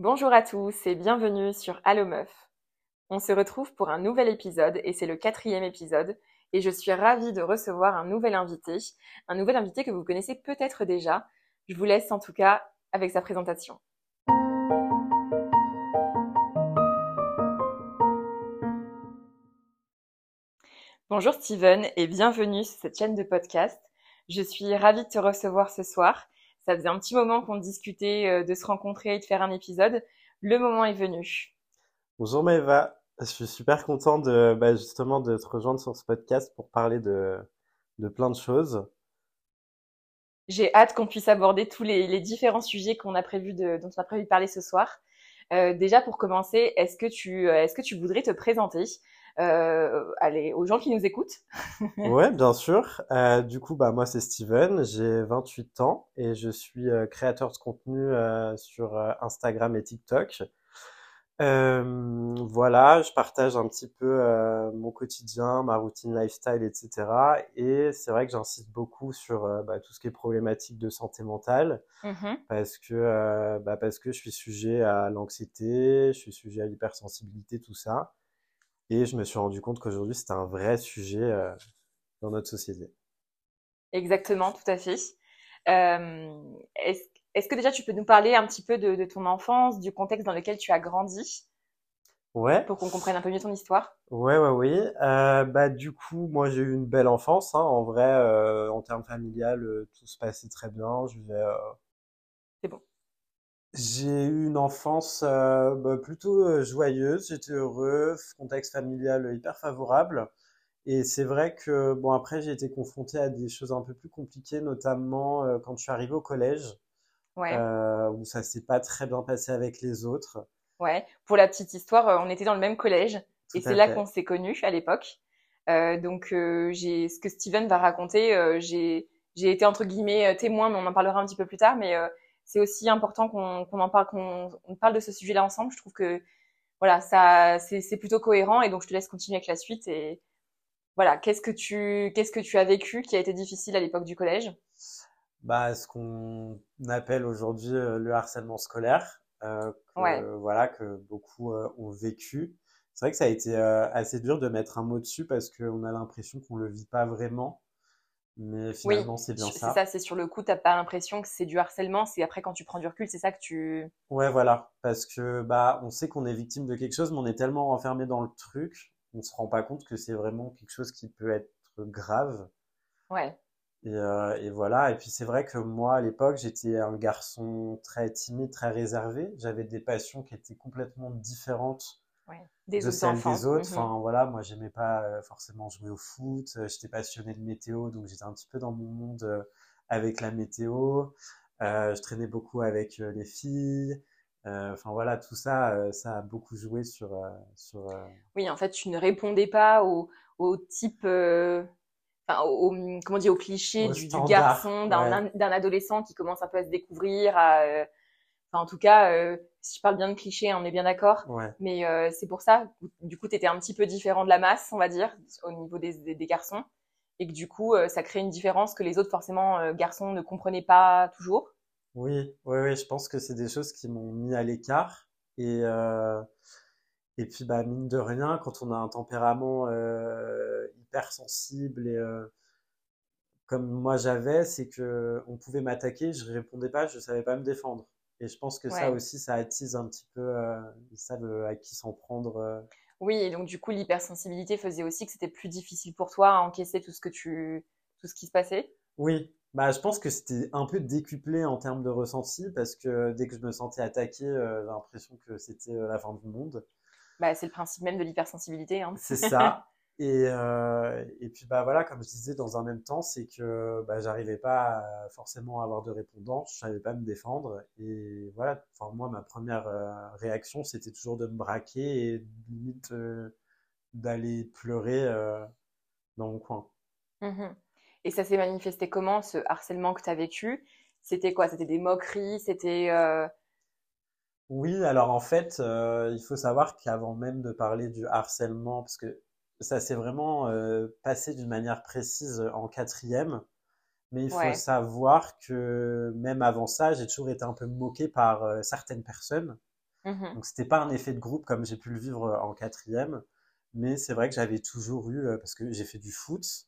Bonjour à tous et bienvenue sur Allo Meuf. On se retrouve pour un nouvel épisode et c'est le quatrième épisode et je suis ravie de recevoir un nouvel invité, un nouvel invité que vous connaissez peut-être déjà. Je vous laisse en tout cas avec sa présentation. Bonjour Steven et bienvenue sur cette chaîne de podcast. Je suis ravie de te recevoir ce soir. Ça faisait un petit moment qu'on discutait euh, de se rencontrer et de faire un épisode. Le moment est venu. Bonjour Maëva, je suis super content de bah, justement de te rejoindre sur ce podcast pour parler de, de plein de choses. J'ai hâte qu'on puisse aborder tous les, les différents sujets qu'on a prévu de, dont on a prévu de parler ce soir. Euh, déjà pour commencer, est-ce que tu euh, est-ce que tu voudrais te présenter? Allez, aux gens qui nous écoutent. ouais, bien sûr. Euh, du coup, bah moi c'est Steven, j'ai 28 ans et je suis euh, créateur de contenu euh, sur euh, Instagram et TikTok. voilà, je partage un petit peu mon quotidien, ma routine lifestyle, etc. Et c'est vrai que j'insiste beaucoup sur bah, tout ce qui est problématique de santé mentale, mmh parce que bah, parce que je suis sujet à l'anxiété, je suis sujet à l'hypersensibilité, tout ça. Et je me suis rendu compte qu'aujourd'hui, c'était un vrai sujet euh, dans notre société. Exactement, tout à fait. Euh, est-ce, est-ce que déjà tu peux nous parler un petit peu de, de, ton enfance, du contexte dans lequel tu as grandi? Ouais. Pour qu'on comprenne un peu mieux ton histoire. Ouais, ouais, oui. Euh, bah, du coup, moi, j'ai eu une belle enfance. Hein. En vrai, en termes familial, tout se passait très bien. Je vivais. C'est bon. J'ai eu une enfance euh, bah, plutôt euh, joyeuse, j'étais heureux, contexte familial hyper favorable. Et c'est vrai que, bon, après, j'ai été confronté à des choses un peu plus compliquées, notamment euh, quand je suis arrivé au collège, Ouais. euh, où ça s'est pas très bien passé avec les autres. Ouais. Pour la petite histoire, euh, on était dans le même collège et Tout c'est à là qu'on s'est connus à l'époque. Euh, donc euh, j'ai ce que Steven va raconter, euh, j'ai j'ai été entre guillemets euh, témoin, mais on en parlera un petit peu plus tard. Mais euh, c'est aussi important qu'on en parle, qu'on on parle de ce sujet-là ensemble. Je trouve que voilà, ça c'est plutôt cohérent et donc je te laisse continuer avec la suite et voilà. Qu'est-ce que tu qu'est-ce que tu as vécu qui a été difficile à l'époque du collège? Bah, ce qu'on appelle aujourd'hui euh, le harcèlement scolaire, euh, Ouais. que, voilà, que beaucoup euh, ont vécu. C'est vrai que ça a été euh, assez dur de mettre un mot dessus parce qu'on a l'impression qu'on le vit pas vraiment. Mais Oui, finalement, c'est bien c'est ça. ça, c'est sur le coup, t'as pas l'impression que c'est du harcèlement, c'est après quand tu prends du recul, c'est ça que tu... Ouais, voilà. Parce que bah, on sait qu'on est victime de quelque chose, mais on est tellement renfermé dans le truc, on se rend pas compte que c'est vraiment quelque chose qui peut être grave. Ouais, Et, euh, et voilà. Et puis c'est vrai que moi, à l'époque, j'étais un garçon très timide, très réservé. J'avais des passions qui étaient complètement différentes ouais. Des de autres celles enfants. des autres. Mhm. Enfin voilà, moi j'aimais pas euh, forcément jouer au foot. Euh, J'étais passionné de météo, donc j'étais un petit peu dans mon monde euh, avec la météo. Euh, je traînais beaucoup avec les filles. Euh, Enfin voilà, tout ça, euh, ça a beaucoup joué sur euh, sur. Oui, en fait, tu ne répondais pas au, au type, enfin, au, au- comment dire, au cliché du, du garçon, d'un Ouais, adolescent qui commence un peu à se découvrir. À, enfin, en tout cas, euh, si je parle bien de cliché, on est bien d'accord. ouais. Mais euh, c'est pour ça, du coup, tu étais un petit peu différent de la masse, on va dire, au niveau des, des, des garçons. Et que du coup, euh, ça crée une différence que les autres, forcément, garçons ne comprenaient pas toujours. Oui, oui, oui. Je pense que c'est des choses qui m'ont mis à l'écart. Et Et puis, bah, mine de rien, quand on a un tempérament hypersensible et euh, comme moi j'avais, c'est que on pouvait m'attaquer, je répondais pas, je savais pas me défendre. Et je pense que ça aussi, ça attise un petit peu, euh, ils savent euh, à qui s'en prendre. euh. Oui, et donc du coup, l'hypersensibilité faisait aussi que c'était plus difficile pour toi à encaisser tout ce que tu, tout ce qui se passait? Oui, bah, je pense que c'était un peu décuplé en termes de ressenti parce que dès que je me sentais attaqué, euh, j'ai l'impression que c'était la fin du monde. Bah, c'est le principe même de l'hypersensibilité, hein. C'est ça. Et, euh, et puis bah voilà, comme je disais dans un même temps, c'est que bah, j'arrivais pas à forcément à avoir de répondants, je savais pas me défendre. Et voilà, enfin moi ma première euh, réaction c'était toujours de me braquer et limite euh, d'aller pleurer dans mon coin. Mhm. Et ça s'est manifesté comment, ce harcèlement que tu as vécu? C'était quoi? C'était des moqueries? C'était. Oui, alors en fait, euh, il faut savoir qu'avant même de parler du harcèlement, parce que ça s'est vraiment euh, passé d'une manière précise en quatrième, mais il faut savoir que même avant ça, j'ai toujours été un peu moqué par euh, certaines personnes. Mmh Donc c'était pas un effet de groupe comme j'ai pu le vivre en quatrième, mais c'est vrai que j'avais toujours eu, parce que j'ai fait du foot,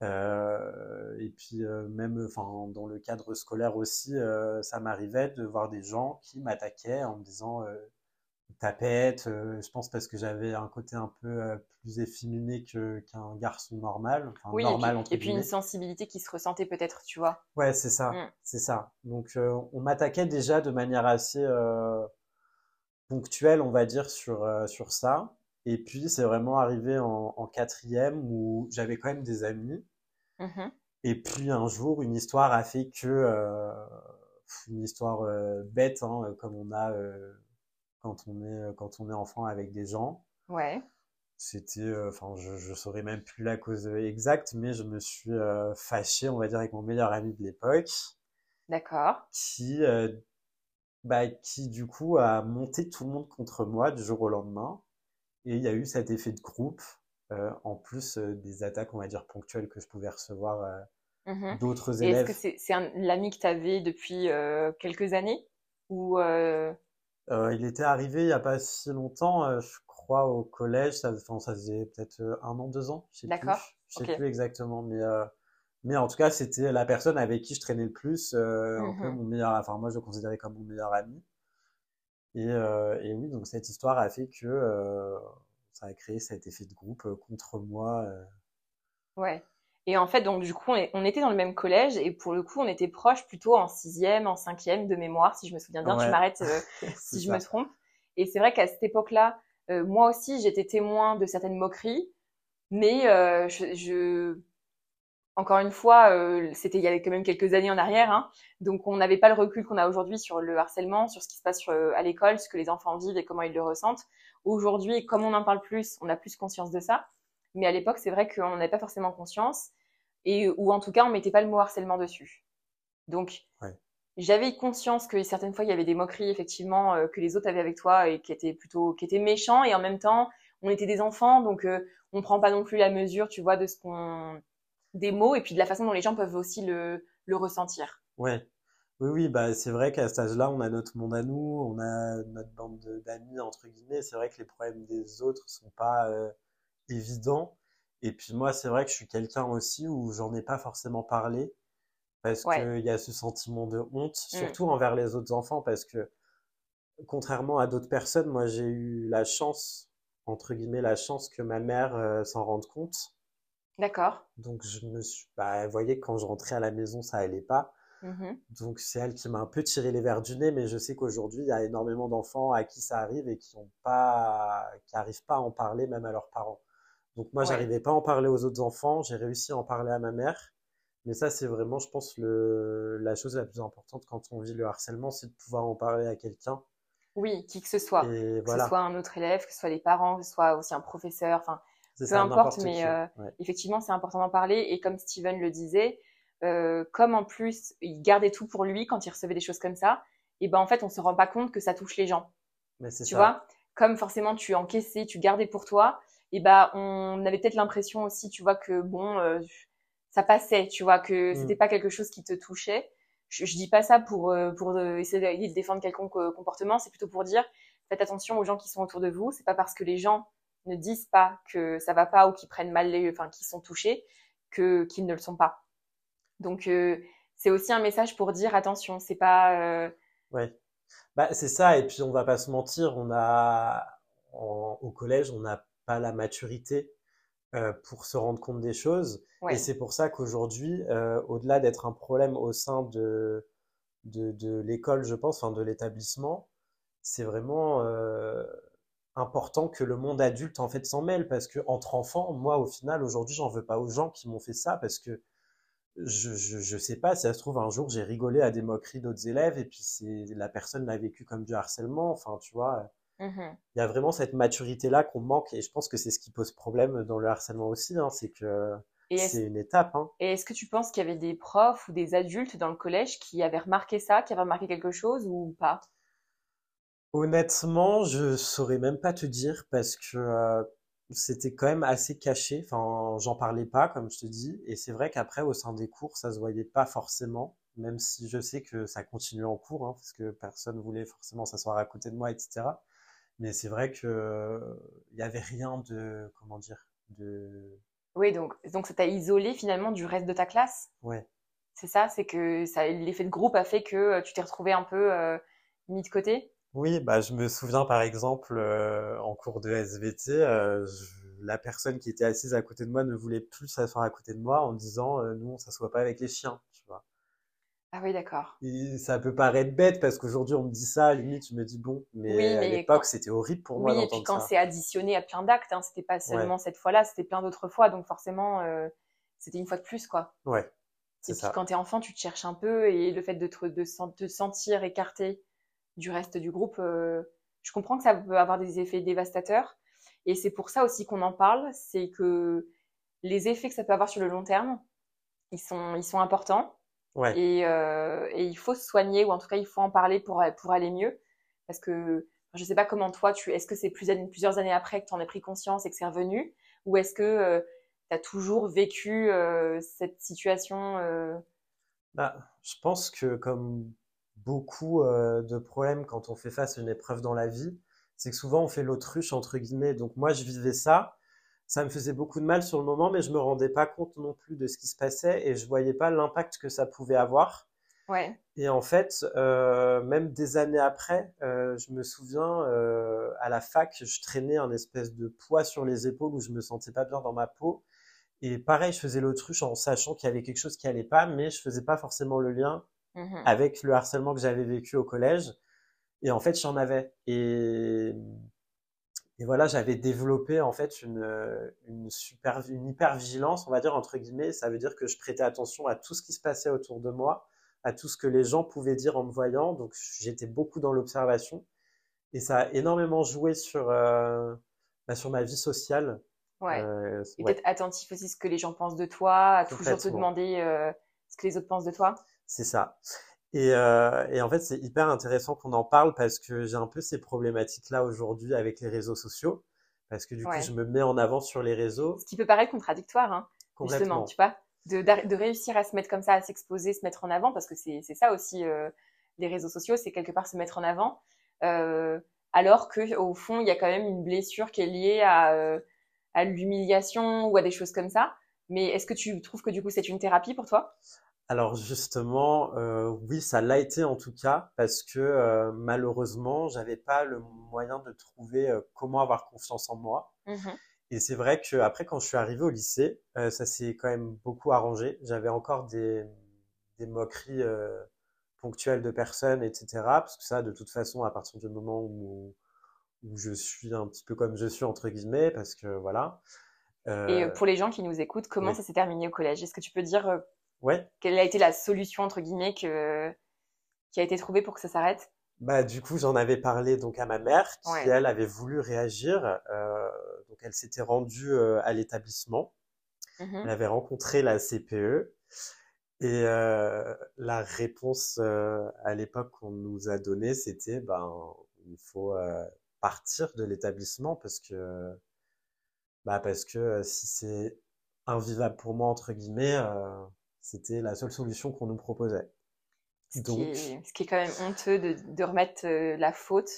et puis même enfin, dans le cadre scolaire aussi, ça m'arrivait de voir des gens qui m'attaquaient en me disant tapette, je pense parce que j'avais un côté un peu plus efféminé qu'un garçon normal. Enfin, oui, normal, et, puis, et puis, une sensibilité qui se ressentait peut-être, tu vois. Ouais, c'est ça, mmh. c'est ça. Donc on m'attaquait déjà de manière assez ponctuelle, on va dire, sur, sur ça. Et puis c'est vraiment arrivé en, en quatrième où j'avais quand même des amis Mmh et puis un jour, une histoire a fait que, euh, une histoire euh, bête, hein, comme on a euh, quand on est quand on est enfant avec des gens. Ouais. C'était, enfin, je, je saurais même plus la cause exacte, mais je me suis fâché, on va dire, avec mon meilleur ami de l'époque. D'accord. Qui, bah, qui du coup a monté tout le monde contre moi du jour au lendemain. Et il y a eu cet effet de groupe euh, en plus euh, des attaques, on va dire, ponctuelles que je pouvais recevoir euh, mmh d'autres élèves. Est-ce que c'est l'ami que tu avais depuis quelques années? Ou Il était arrivé il n'y a pas si longtemps, je crois, au collège. Ça, ça faisait peut-être un an, deux ans. D'accord. Je ne sais plus exactement, mais mais en tout cas, c'était la personne avec qui je traînais le plus, mmh mon meilleur, enfin moi je le considérais comme mon meilleur ami. Et, et oui, donc cette histoire a fait que ça a créé cet effet de groupe euh, contre moi. Euh. Ouais. Et en fait, donc du coup, on, était dans le même collège et pour le coup, on était proches plutôt en sixième, en cinquième de mémoire, si je me souviens bien. Tu m'arrêtes euh, si je me trompe. Et c'est vrai qu'à cette époque-là, moi aussi, j'étais témoin de certaines moqueries, mais je, encore une fois, c'était il y avait quand même quelques années en arrière, hein, donc on n'avait pas le recul qu'on a aujourd'hui sur le harcèlement, sur ce qui se passe à l'école, ce que les enfants vivent et comment ils le ressentent. Aujourd'hui, comme on en parle plus, on a plus conscience de ça. Mais à l'époque, c'est vrai qu'on n'avait pas forcément conscience, et ou en tout cas, on mettait pas le mot harcèlement dessus. Donc, j'avais conscience que certaines fois, il y avait des moqueries effectivement euh, que les autres avaient avec toi et qui étaient plutôt, qui étaient méchants, et en même temps, on était des enfants, donc euh, on prend pas non plus la mesure, tu vois, de ce qu'on, des mots et puis de la façon dont les gens peuvent aussi le, le ressentir. Ouais. Oui, oui, bah, c'est vrai qu'à cet âge-là, on a notre monde à nous, on a notre bande d'amis, entre guillemets. C'est vrai que les problèmes des autres sont pas euh, évidents. Et puis moi, c'est vrai que je suis quelqu'un aussi où j'en ai pas forcément parlé parce qu'il y a ce sentiment de honte, mmh. surtout envers les autres enfants, parce que contrairement à d'autres personnes, moi j'ai eu la chance, entre guillemets, la chance que ma mère euh, s'en rende compte. D'accord. Donc je me suis, bah, vous voyez, quand je rentrais à la maison, ça allait pas. Mmh Donc c'est elle qui m'a un peu tiré les verres du nez, mais je sais qu'aujourd'hui il y a énormément d'enfants à qui ça arrive et qui ont pas, qui arrivent pas à en parler même à leurs parents. Donc moi j'arrivais pas à en parler aux autres enfants, j'ai réussi à en parler à ma mère, mais ça c'est vraiment, je pense, le, la chose la plus importante quand on vit le harcèlement, c'est de pouvoir en parler à quelqu'un. Oui, qui que ce soit, que ce soit un autre élève, que ce soit les parents, que ce soit aussi un professeur, enfin peu importe, mais euh, effectivement c'est important d'en parler. Et comme Steven le disait euh, comme en plus il gardait tout pour lui quand il recevait des choses comme ça, et ben en fait on se rend pas compte que ça touche les gens. Mais tu ça. vois, comme forcément tu encaissais, tu gardais pour toi, et ben on avait peut-être l'impression aussi, tu vois que bon euh, ça passait, tu vois que mm. c'était pas quelque chose qui te touchait. Je, je dis pas ça pour euh, pour essayer de défendre quelconque comportement, c'est plutôt pour dire faites attention aux gens qui sont autour de vous. C'est pas parce que les gens ne disent pas que ça va pas ou qu'ils prennent mal les, enfin qu'ils sont touchés que qu'ils ne le sont pas. Donc euh, c'est aussi un message pour dire attention, c'est pas. Euh, ouais. Bah c'est ça et puis on va pas se mentir, on a au collège on n'a pas la maturité euh, pour se rendre compte des choses. Et c'est pour ça qu'aujourd'hui, au-delà d'être un problème au sein de de, de l'école, je pense, enfin de l'établissement, c'est vraiment important que le monde adulte en fait s'en mêle. Parce que entre enfants, moi au final aujourd'hui, j'en veux pas aux gens qui m'ont fait ça parce que je, je, je, sais pas, si ça se trouve, un jour, j'ai rigolé à des moqueries d'autres élèves et puis c'est, la personne l'a vécu comme du harcèlement. Enfin, tu vois, mmh il y a vraiment cette maturité-là qu'on manque et je pense que c'est ce qui pose problème dans le harcèlement aussi, hein, c'est que c'est une étape. Hein. Et est-ce que tu penses qu'il y avait des profs ou des adultes dans le collège qui avaient remarqué ça, qui avaient remarqué quelque chose ou pas? Honnêtement, je saurais même pas te dire parce que euh, c'était quand même assez caché. Enfin, j'en parlais pas, comme je te dis. Et c'est vrai qu'après, au sein des cours, ça se voyait pas forcément. même si je sais que ça continue en cours, hein, parce que personne voulait forcément s'asseoir à côté de moi, etc. Mais c'est vrai que il n'y avait rien de, comment dire, de. Oui, donc, donc ça t'a isolé finalement du reste de ta classe? Ouais. C'est ça, c'est que ça, l'effet de groupe a fait que tu t'es retrouvé un peu mis de côté? Oui, bah je me souviens par exemple en cours de SVT, la personne qui était assise à côté de moi ne voulait plus s'asseoir à côté de moi en disant nous on s'assoit pas avec les chiens. Ah oui, d'accord. Ça peut paraître bête parce qu'aujourd'hui on me dit ça, limite je me dis bon, mais, à l'époque c'était horrible pour moi Oui, et puis quand c'est additionné à plein d'actes, hein, c'était pas seulement cette fois-là, c'était plein d'autres fois, donc forcément c'était une fois de plus quoi. Ouais. Et puis quand t'es enfant, tu te cherches un peu et le fait de te, de te sentir écarté du reste du groupe, je comprends que ça peut avoir des effets dévastateurs. Et c'est pour ça aussi qu'on en parle, c'est que les effets que ça peut avoir sur le long terme, ils sont, ils sont importants. Et, euh, et, il faut se soigner, ou en tout cas, il faut en parler pour, pour aller mieux. Parce que je ne sais pas comment toi, tu, est-ce que c'est plus, plusieurs années après que tu en as pris conscience et que c'est revenu? Ou est-ce que euh, tu as toujours vécu euh, cette situation euh? bah, Je pense que comme beaucoup de problèmes quand on fait face à une épreuve dans la vie, c'est que souvent on fait l'autruche, entre guillemets. Donc moi, je vivais ça ça me faisait beaucoup de mal sur le moment, mais je me rendais pas compte non plus de ce qui se passait et je voyais pas l'impact que ça pouvait avoir. Ouais. Et en fait, euh, même des années après, euh, je me souviens euh, à la fac, je traînais un espèce de poids sur les épaules où je me sentais pas bien dans ma peau. Et pareil, je faisais l'autruche en sachant qu'il y avait quelque chose qui allait pas, mais je faisais pas forcément le lien mmh avec le harcèlement que j'avais vécu au collège. Et en fait, j'en avais. Et et voilà, j'avais développé en fait une, une super, une hyper vigilance, on va dire entre guillemets. Ça veut dire que je prêtais attention à tout ce qui se passait autour de moi, à tout ce que les gens pouvaient dire en me voyant. Donc j'étais beaucoup dans l'observation et ça a énormément joué sur euh, bah, sur ma vie sociale. Ouais. Euh, et peut-être attentif aussi à ce que les gens pensent de toi, à toujours te demander euh, ce que les autres pensent de toi. C'est ça. Et, euh, et, en fait, c'est hyper intéressant qu'on en parle parce que j'ai un peu ces problématiques-là aujourd'hui avec les réseaux sociaux. Parce que du coup, je me mets en avant sur les réseaux. Ce qui peut paraître contradictoire, hein, justement, tu vois. De, de, réussir à se mettre comme ça, à s'exposer, se mettre en avant, parce que c'est ça aussi, euh, les réseaux sociaux, c'est quelque part se mettre en avant. Euh, alors que au fond, il y a quand même une blessure qui est liée à, euh, à l'humiliation ou à des choses comme ça. Mais est-ce que tu trouves que du coup, c'est une thérapie pour toi? Alors justement, euh, oui, ça l'a été en tout cas parce que euh, malheureusement, j'avais pas le moyen de trouver euh, comment avoir confiance en moi. Mmh Et c'est vrai que après, quand je suis arrivé au lycée, ça s'est quand même beaucoup arrangé. J'avais encore des, des moqueries ponctuelles de personnes, etc. Parce que ça, de toute façon, à partir du moment où, où je suis un petit peu comme je suis entre guillemets, parce que voilà. Et pour les gens qui nous écoutent, comment ça s'est terminé au collège? Est-ce que tu peux dire Ouais. Quelle a été la solution entre guillemets qui a été trouvée pour que ça s'arrête? Bah du coup j'en avais parlé donc à ma mère qui elle avait voulu réagir. Euh, donc elle s'était rendue euh, à l'établissement. Mmh elle avait rencontré la CPE et euh, la réponse à l'époque qu'on nous a donnée c'était ben il faut partir de l'établissement parce que bah parce que si c'est invivable pour moi entre guillemets c'était la seule solution qu'on nous proposait. Ce, qui est, ce, qui est, quand même honteux de, de remettre euh, la faute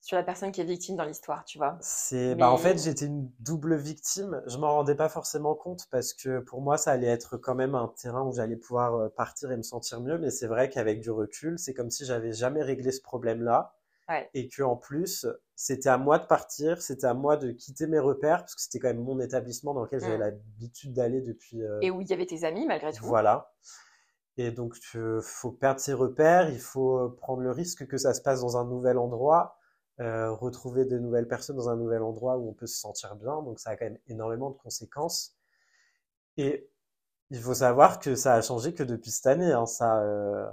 sur la personne qui est victime dans l'histoire, tu vois. C'est, bah en fait, j'étais une double victime. Je m'en rendais pas forcément compte parce que pour moi, ça allait être quand même un terrain où j'allais pouvoir euh, partir et me sentir mieux. Mais c'est vrai qu'avec du recul, c'est comme si j'avais jamais réglé ce problème-là. Et que en plus, c'était à moi de partir, c'était à moi de quitter mes repères, parce que c'était quand même mon établissement dans lequel j'avais mm. l'habitude d'aller depuis. Euh, et où il y avait tes amis malgré tout. Voilà. Et donc, il faut perdre ses repères, il faut euh, prendre le risque que ça se passe dans un nouvel endroit, euh, retrouver de nouvelles personnes dans un nouvel endroit où on peut se sentir bien. Donc, ça a quand même énormément de conséquences. Et il faut savoir que ça a changé que depuis cette année. Hein. Ça, euh,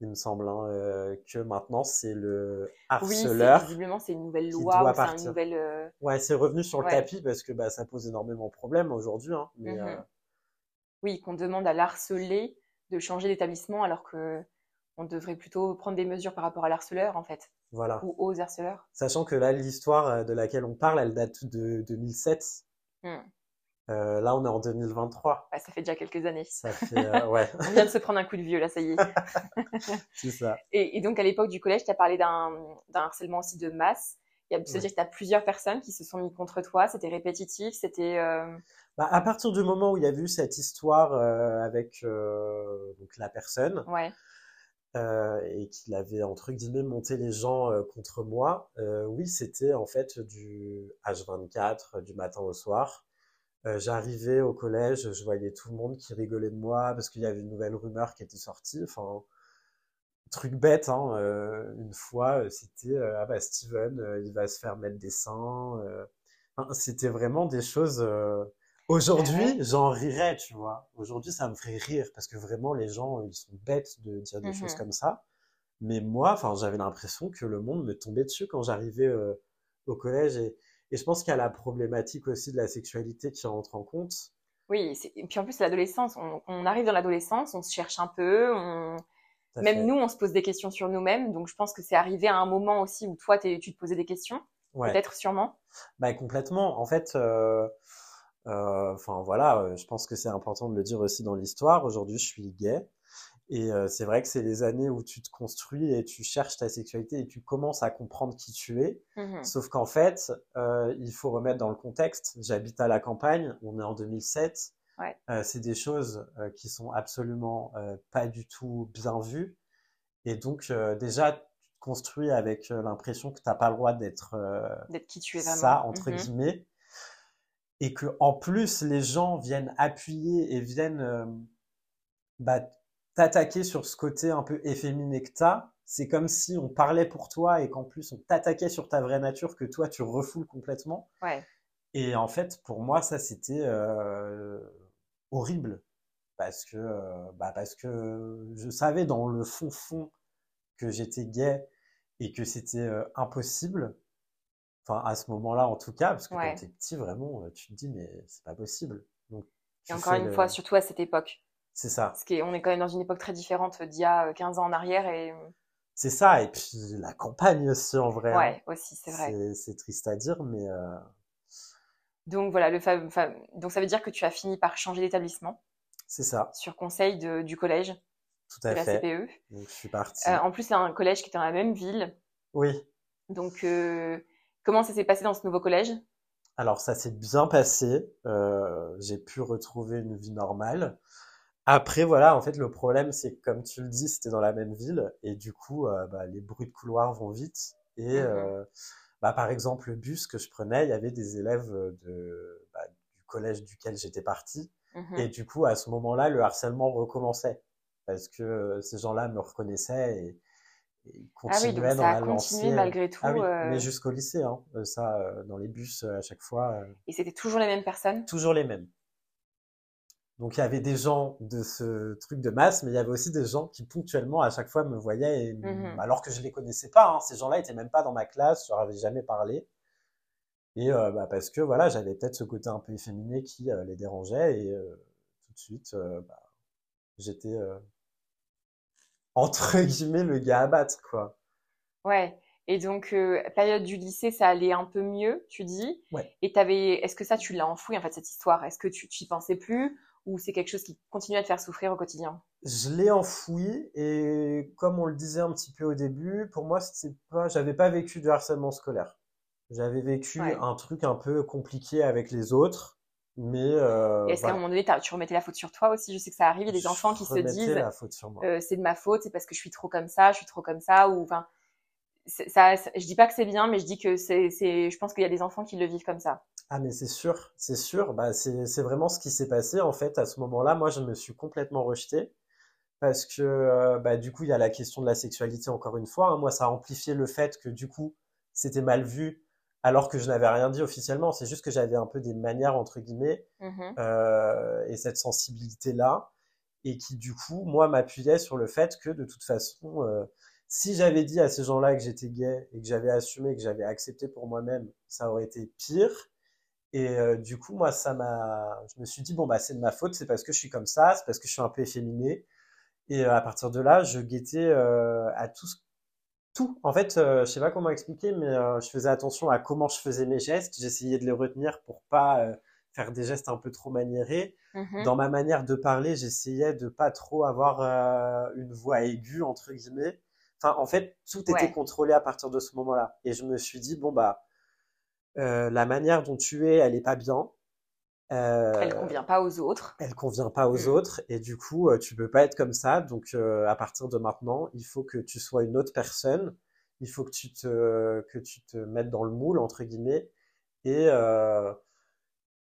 il me semble, hein, euh, que maintenant c'est le harceleur. Oui, visiblement c'est une nouvelle loi, c'est une nouvelle. Euh, ouais, c'est revenu sur le tapis parce que bah, ça pose énormément de problèmes aujourd'hui. Hein, mais, mmh euh, Oui, qu'on demande à l'harcelé de changer d'établissement alors que on devrait plutôt prendre des mesures par rapport à l'harceleur en fait. Voilà. Ou aux harceleurs. Sachant que là, l'histoire de laquelle on parle, elle date de 2007. Mmh. Euh, là, on est en 2023. ça fait déjà quelques années. Ça fait, euh, ouais. on vient de se prendre un coup de vieux, là, ça y est. c'est ça. Et, donc, à l'époque du collège, tu as parlé d'un harcèlement aussi de masse. Il y a, ça veut dire que tu as plusieurs personnes qui se sont mis contre toi. C'était répétitif, c'était... Euh, bah, à partir du moment où il y a eu cette histoire avec donc la personne, ouais. et qu'il avait entre guillemets monté les gens contre moi, oui, c'était en fait du H24 du matin au soir. Euh, j'arrivais au collège, je voyais tout le monde qui rigolait de moi parce qu'il y avait une nouvelle rumeur qui était sortie. Enfin, truc bête, hein, euh, une fois, euh, c'était ah bah Steven, il va se faire mettre des seins. c'était vraiment des choses. Aujourd'hui, j'en rirais, tu vois. Aujourd'hui, ça me ferait rire parce que vraiment, les gens, ils sont bêtes de dire des choses mmh comme ça. Mais moi, enfin, j'avais l'impression que le monde me tombait dessus quand j'arrivais au collège et et je pense qu'il y a la problématique aussi de la sexualité qui rentre en compte. Oui, et puis en plus, l'adolescence, on, arrive dans l'adolescence, on se cherche un peu, même nous, on se pose des questions sur nous-mêmes. Donc je pense que c'est arrivé à un moment aussi où toi, tu te posais des questions, peut-être sûrement. Bah, complètement. En fait, euh, euh, voilà, euh, je pense que c'est important de le dire aussi dans l'histoire. Aujourd'hui, je suis gay. Et euh, c'est vrai que c'est les années où tu te construis et tu cherches ta sexualité et tu commences à comprendre qui tu es. Mmh Sauf qu'en fait, euh, il faut remettre dans le contexte. J'habite à la campagne, on est en 2007. Ouais. Euh, c'est des choses euh, qui sont absolument euh, pas du tout bien vues. Et donc déjà, tu te construis avec l'impression que tu n'as pas le droit d'être d'être qui tu es vraiment. Ça entre mmh guillemets. Et que en plus les gens viennent appuyer et viennent bah, t'attaquer sur ce côté un peu efféminé que t'as, c'est comme si on parlait pour toi et qu'en plus on t'attaquait sur ta vraie nature que toi tu refoules complètement. Ouais. Et en fait, pour moi, ça c'était euh, horrible parce que euh, bah parce que je savais dans le fond fond que j'étais gay et que c'était euh, impossible. Enfin, à ce moment-là, en tout cas, parce que quand t'es petit, vraiment, tu te dis, mais c'est pas possible. Donc, et encore une fois, surtout à cette époque. C'est ça. Parce qu'on est quand même dans une époque très différente d'il y a 15 ans en arrière et. C'est ça, et puis la campagne aussi en vrai. Hein. Ouais, aussi, c'est vrai. C'est triste à dire, mais. Euh... Donc voilà, le donc ça veut dire que tu as fini par changer d'établissement. C'est ça. Sur conseil de, du collège. Tout à de fait. la CPE. Donc je suis parti. Euh, en plus, c'est un collège qui était dans la même ville. Oui. Donc euh, comment ça s'est passé dans ce nouveau collège? Alors ça s'est bien passé. Euh, j'ai pu retrouver une vie normale. Après, voilà, en fait, le problème, c'est que, comme tu le dis, c'était dans la même ville, et du coup, euh, bah, les bruits de couloir vont vite. Et, mmh euh, bah, par exemple, le bus que je prenais, il y avait des élèves de, bah, du collège duquel j'étais parti. Mmh et du coup, à ce moment-là, le harcèlement recommençait. Parce que euh, ces gens-là me reconnaissaient et, et continuaient ah oui, donc ça a continué malgré tout. Ah oui, mais jusqu'au lycée, hein, ça, dans les bus, à chaque fois. Et c'était toujours les mêmes personnes? Toujours les mêmes. Donc il y avait des gens de ce truc de masse, mais il y avait aussi des gens qui ponctuellement à chaque fois me voyaient, mmh alors que je les connaissais pas. Hein. Ces gens-là étaient même pas dans ma classe, je leur avais jamais parlé. Et euh, bah, parce que voilà, j'avais peut-être ce côté un peu efféminé qui euh, les dérangeait et euh, tout de suite, bah, j'étais entre guillemets le gars à battre quoi. Ouais. Et donc, période du lycée, ça allait un peu mieux, tu dis? Ouais. Et t'avais, est-ce que ça, tu l'as enfoui, en fait, cette histoire? Est-ce que tu n'y pensais plus? Ou c'est quelque chose qui continue à te faire souffrir au quotidien Je l'ai enfoui et comme on le disait un petit peu au début, pour moi, c'est pas, j'avais pas vécu de harcèlement scolaire. J'avais vécu un truc un peu compliqué avec les autres, mais euh, est-ce qu'à un moment donné, tu remettais la faute sur toi aussi? Je sais que ça arrive, il y a des enfants qui se disent, euh, c'est de ma faute, c'est parce que je suis trop comme ça, je suis trop comme ça, ou enfin, ça, je dis pas que c'est bien, mais je dis que c'est, je pense qu'il y a des enfants qui le vivent comme ça. Ah mais c'est sûr, c'est sûr. Bah c'est vraiment ce qui s'est passé en fait à ce moment-là. Moi, je me suis complètement rejeté parce que euh, bah, du coup, il y a la question de la sexualité encore une fois. Hein. Moi, ça a amplifié le fait que du coup, c'était mal vu alors que je n'avais rien dit officiellement. C'est juste que j'avais un peu des manières entre guillemets mmh euh, et cette sensibilité là et qui du coup, moi, m'appuyait sur le fait que de toute façon, euh, si j'avais dit à ces gens-là que j'étais gay et que j'avais assumé, que j'avais accepté pour moi-même, ça aurait été pire. Et euh, du coup, moi, ça m'a, je me suis dit bon bah c'est de ma faute, c'est parce que je suis comme ça, c'est parce que je suis un peu efféminé. Et euh, à partir de là, je guettais euh, à tout, tout. En fait, je sais pas comment expliquer, mais je faisais attention à comment je faisais mes gestes. J'essayais de les retenir pour pas faire des gestes un peu trop maniérés. Mmh Dans ma manière de parler, j'essayais de pas trop avoir une voix aiguë entre guillemets. Enfin, en fait, tout était contrôlé à partir de ce moment-là. Et je me suis dit bon bah euh, la manière dont tu es, elle est pas bien. Euh, elle convient pas aux autres. Elle convient pas aux mmh. autres et du coup euh, tu peux pas être comme ça. Donc euh, à partir de maintenant, il faut que tu sois une autre personne. Il faut que tu te que tu te mettes dans le moule entre guillemets et euh,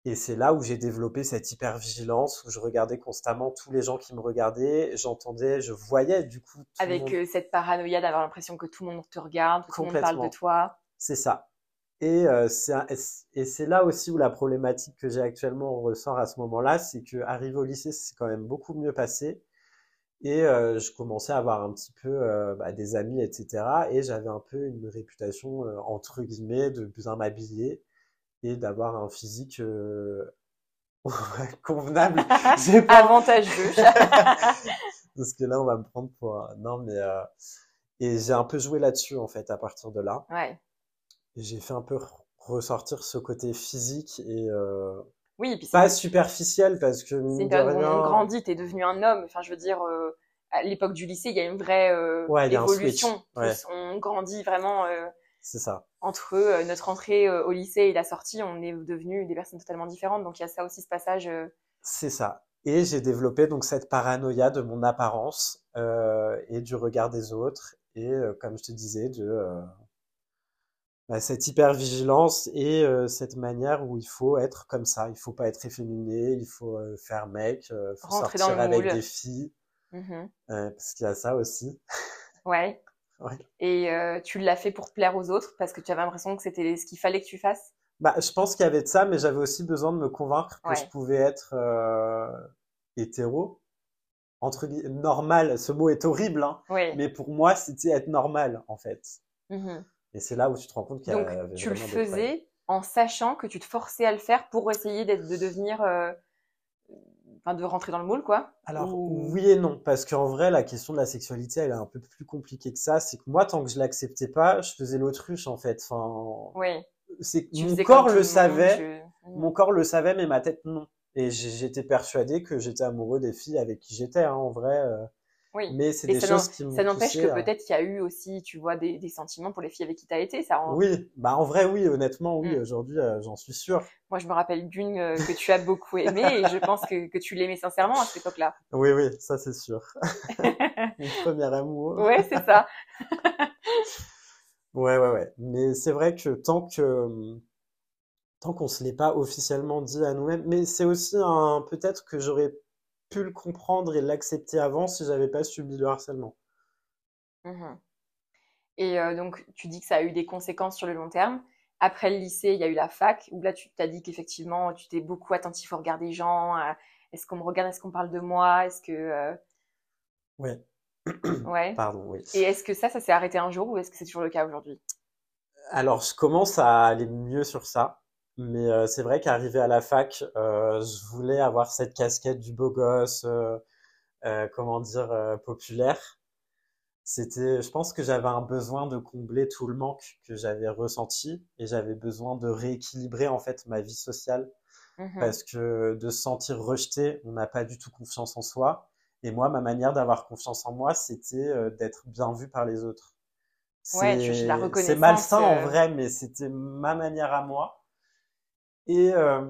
et c'est là où j'ai développé cette hyper-vigilance, où je regardais constamment tous les gens qui me regardaient, j'entendais, je voyais du coup. Avec cette paranoïa d'avoir l'impression que tout le monde te regarde, que tout le monde parle de toi. C'est ça. Et euh, c'est là aussi où la problématique que j'ai actuellement ressort à ce moment-là, c'est que arrivé au lycée, c'est quand même beaucoup mieux passé. Et euh, je commençais à avoir un petit peu euh, bah, des amis, etc. Et j'avais un peu une réputation, euh, entre guillemets, de bien m'habiller et d'avoir un physique convenable. Avantageux. Parce que là, on va me prendre pour... Non, mais... Et j'ai un peu joué là-dessus, en fait, à partir de là. Ouais j'ai fait un peu ressortir ce côté physique et euh, oui, puis pas superficiel parce que c'est une période où on grandit, t'es devenu un homme. Enfin, je veux dire, euh, à l'époque du lycée, il y a une vraie euh, évolution. On grandit vraiment. C'est ça. Entre notre entrée au lycée et la sortie, on est devenu des personnes totalement différentes. Donc il y a ça aussi, ce passage. C'est ça. Et j'ai développé donc cette paranoïa de mon apparence et du regard des autres et comme je te disais de bah, cette hyper-vigilance et euh, cette manière où il faut être comme ça. Il faut pas être efféminé, il faut euh, faire mec, euh, faut sortir avec des filles. Mmh parce qu'il y a ça aussi. Ouais. ouais. Et tu l'as fait pour plaire aux autres parce que tu avais l'impression que c'était ce qu'il fallait que tu fasses? Bah, Je pense qu'il y avait de ça, mais j'avais aussi besoin de me convaincre que je pouvais être hétéro. Entre normal, ce mot est horrible, hein, mais pour moi, c'était être normal, en fait. Mmh et c'est là où tu te rends compte qu'il y a. Donc, tu le faisais en sachant que tu te forçais à le faire pour essayer de devenir. Euh, enfin, de rentrer dans le moule, quoi Alors, oui et non. Parce qu'en vrai, la question de la sexualité, elle est un peu plus compliquée que ça. C'est que moi, tant que je l'acceptais pas, je faisais l'autruche, en fait. Enfin. Oui. C'est mon corps le savait. Mon corps le savait, mais ma tête, non. Et j'étais persuadé que j'étais amoureux des filles avec qui j'étais, hein, en vrai. Euh. Oui. Mais c'est des choses qui Ça n'empêche que peut-être qu'il y a eu aussi, tu vois, des, des, sentiments pour les filles avec qui tu as été. Ça Oui, bah en vrai, oui, honnêtement, oui, mm. aujourd'hui, euh, j'en suis sûr. Moi, je me rappelle d'une euh, que tu as beaucoup aimée et je pense que, que tu l'aimais sincèrement à cette époque-là. Oui, oui, ça c'est sûr. Mon premier amour. Ouais, c'est ça. ouais, ouais, ouais. Mais c'est vrai que tant que tant qu'on se l'est pas officiellement dit à nous-mêmes, mais c'est aussi un peut-être que j'aurais pu le comprendre et l'accepter avant si j'avais pas subi le harcèlement. Mmh et euh, donc, tu dis que ça a eu des conséquences sur le long terme. Après le lycée, il y a eu la fac, où là, tu t'as dit qu'effectivement, tu t'es beaucoup attentif au regard des gens. est-ce qu'on me regarde Est-ce qu'on parle de moi Est-ce que... Euh... Ouais. ouais. Pardon, oui. Et est-ce que ça, ça s'est arrêté un jour ou est-ce que c'est toujours le cas aujourd'hui? Alors, je commence à aller mieux sur ça. Mais euh, c'est vrai qu'arrivé à la fac, euh, je voulais avoir cette casquette du beau gosse, euh, euh comment dire, populaire. C'était, je pense que j'avais un besoin de combler tout le manque que j'avais ressenti et j'avais besoin de rééquilibrer en fait ma vie sociale mmh parce que de se sentir rejeté, on n'a pas du tout confiance en soi. Et moi, ma manière d'avoir confiance en moi, c'était d'être bien vu par les autres. Ouais. C'est malsain en vrai, mais c'était ma manière à moi. Et euh,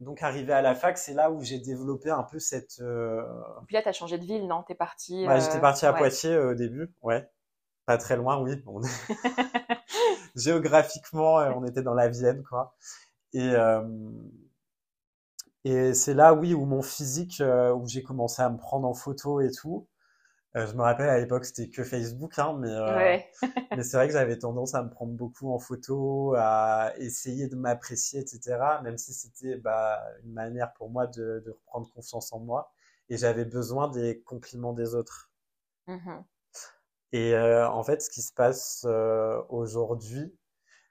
donc arrivé à la fac, c'est là où j'ai développé un peu cette. Euh... Puis là, t'as changé de ville, non? T'es parti. Ouais, j'étais parti à euh, Poitiers euh, au début, ouais. Pas très loin, oui. Géographiquement, on était dans la Vienne, quoi. Et et c'est là, oui, où mon physique, où j'ai commencé à me prendre en photo et tout. Euh, je me rappelle à l'époque c'était que Facebook, hein, mais euh, mais c'est vrai que j'avais tendance à me prendre beaucoup en photo, à essayer de m'apprécier, etc. Même si c'était bah, une manière pour moi de, de reprendre confiance en moi, et j'avais besoin des compliments des autres. Mmh et euh, en fait, ce qui se passe euh, aujourd'hui,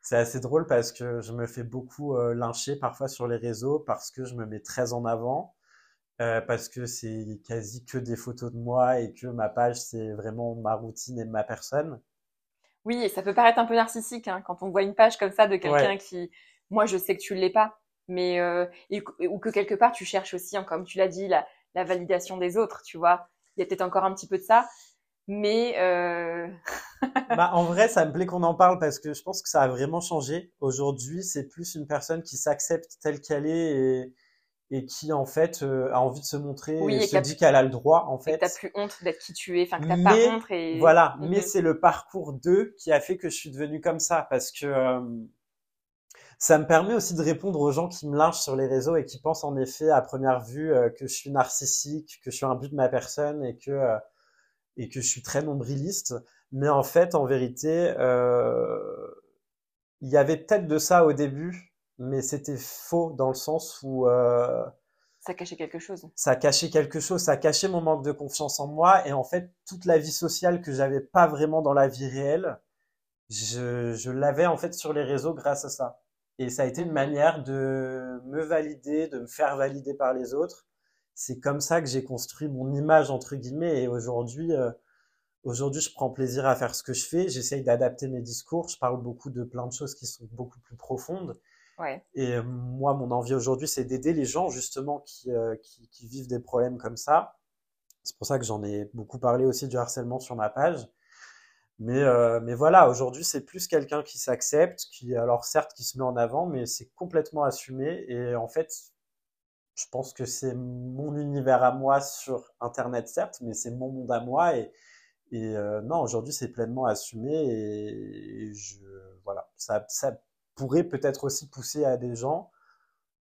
c'est assez drôle parce que je me fais beaucoup euh, lyncher parfois sur les réseaux parce que je me mets très en avant euh, parce que c'est quasi que des photos de moi et que ma page, c'est vraiment ma routine et ma personne. Oui, et ça peut paraître un peu narcissique hein, quand on voit une page comme ça de quelqu'un qui, moi, je sais que tu l'es pas, mais ou que quelque part tu cherches aussi, hein, comme tu l'as dit, la, la validation des autres, tu vois. Il y a peut-être encore un petit peu de ça, mais bah, en vrai, ça me plaît qu'on en parle parce que je pense que ça a vraiment changé. Aujourd'hui, c'est plus une personne qui s'accepte telle qu'elle est et, et qui en fait euh, a envie de se montrer et, se dit qu'elle a le droit en fait. Et t'as plus honte d'être qui tu es, enfin que t'as pas honte et voilà. Mais mhm. c'est le parcours d'eux qui a fait que je suis devenu comme ça parce que euh, ça me permet aussi de répondre aux gens qui me lynchent sur les réseaux et qui pensent en effet à première vue euh, que je suis narcissique, que je suis un but de ma personne et que et que je suis très nombriliste. Mais en fait, en vérité, il y avait peut-être de ça au début mais c'était faux dans le sens où euh, ça cachait quelque chose. Ça cachait quelque chose, ça cachait mon manque de confiance en moi et en fait toute la vie sociale que j'avais pas vraiment dans la vie réelle, je, je l'avais en fait sur les réseaux grâce à ça. Et ça a été une manière de me valider, de me faire valider par les autres. C'est comme ça que j'ai construit mon image entre guillemets et aujourd'hui euh, Aujourd'hui, je prends plaisir à faire ce que je fais. J'essaye d'adapter mes discours. Je parle beaucoup de plein de choses qui sont beaucoup plus profondes. Et euh, moi, mon envie aujourd'hui, c'est d'aider les gens justement euh, qui, qui, vivent des problèmes comme ça. C'est pour ça que j'en ai beaucoup parlé aussi du harcèlement sur ma page. Mais, euh, mais voilà, aujourd'hui, c'est plus quelqu'un qui s'accepte, qui, alors certes, qui se met en avant, mais c'est complètement assumé. Et en fait, je pense que c'est mon univers à moi sur Internet, certes, mais c'est mon monde à moi. Et, et non, aujourd'hui, c'est pleinement assumé. Et, je, voilà, ça, ça pourrait peut-être aussi pousser à des gens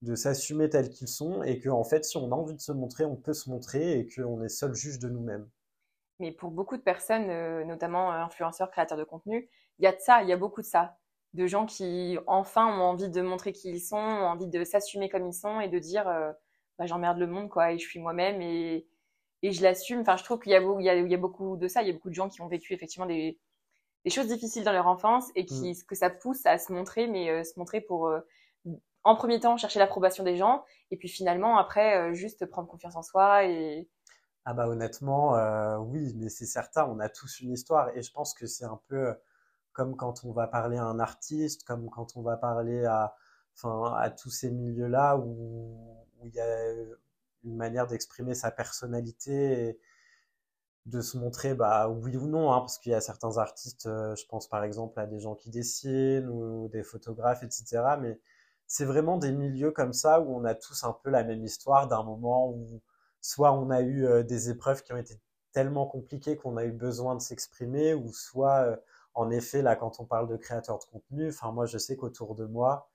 de s'assumer tels qu'ils sont et que en fait si on a envie de se montrer on peut se montrer et qu'on est seul juge de nous-mêmes. Mais pour beaucoup de personnes euh, notamment euh, influenceurs créateurs de contenu il y a de ça il y a beaucoup de ça. De gens qui enfin ont envie de montrer qui ils sont ont envie de s'assumer comme ils sont et de dire euh, bah, j'emmerde le monde quoi et je suis moi-même et, et je l'assume enfin je trouve qu'il y, y, y a beaucoup de ça. Il y a beaucoup de gens qui ont vécu effectivement des des choses difficiles dans leur enfance et qui, mm. que ça pousse à se montrer, mais euh, se montrer pour, euh, en premier temps, chercher l'approbation des gens, et puis finalement, après, euh, juste prendre confiance en soi et... Ah bah honnêtement, oui, mais c'est certain, on a tous une histoire, et je pense que c'est un peu comme quand on va parler à un artiste, comme quand on va parler à, enfin, à tous ces milieux-là où, où il y a une manière d'exprimer sa personnalité et, de se montrer bah oui ou non hein, parce qu'il y a certains artistes euh, je pense par exemple à des gens qui dessinent ou des photographes etc mais c'est vraiment des milieux comme ça où on a tous un peu la même histoire d'un moment où soit on a eu euh, des épreuves qui ont été tellement compliquées qu'on a eu besoin de s'exprimer ou soit euh, en effet là quand on parle de créateurs de contenu enfin moi je sais qu'autour de moi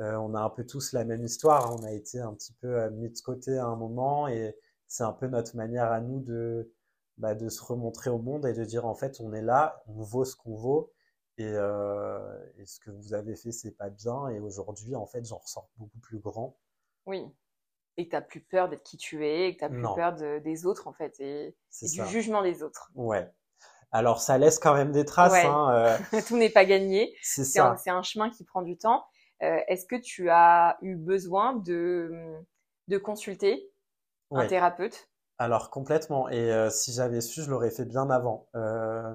on a un peu tous la même histoire on a été un petit peu mis de côté à un moment et c'est un peu notre manière à nous de bah, de se remontrer au monde et de dire en fait on est là, on vaut ce qu'on vaut et, euh, et, ce que vous avez fait c'est pas bien et aujourd'hui en fait j'en ressors beaucoup plus grand. Oui. Et que t'as plus peur d'être qui tu es, et que t'as plus peur de, des autres en fait et, du jugement des autres. Ouais. Alors ça laisse quand même des traces. Hein, euh... Tout n'est pas gagné. C'est ça. C'est un chemin qui prend du temps. Euh, Est-ce que tu as eu besoin de, de consulter un thérapeute alors complètement. Et euh, si j'avais su, je l'aurais fait bien avant. Euh,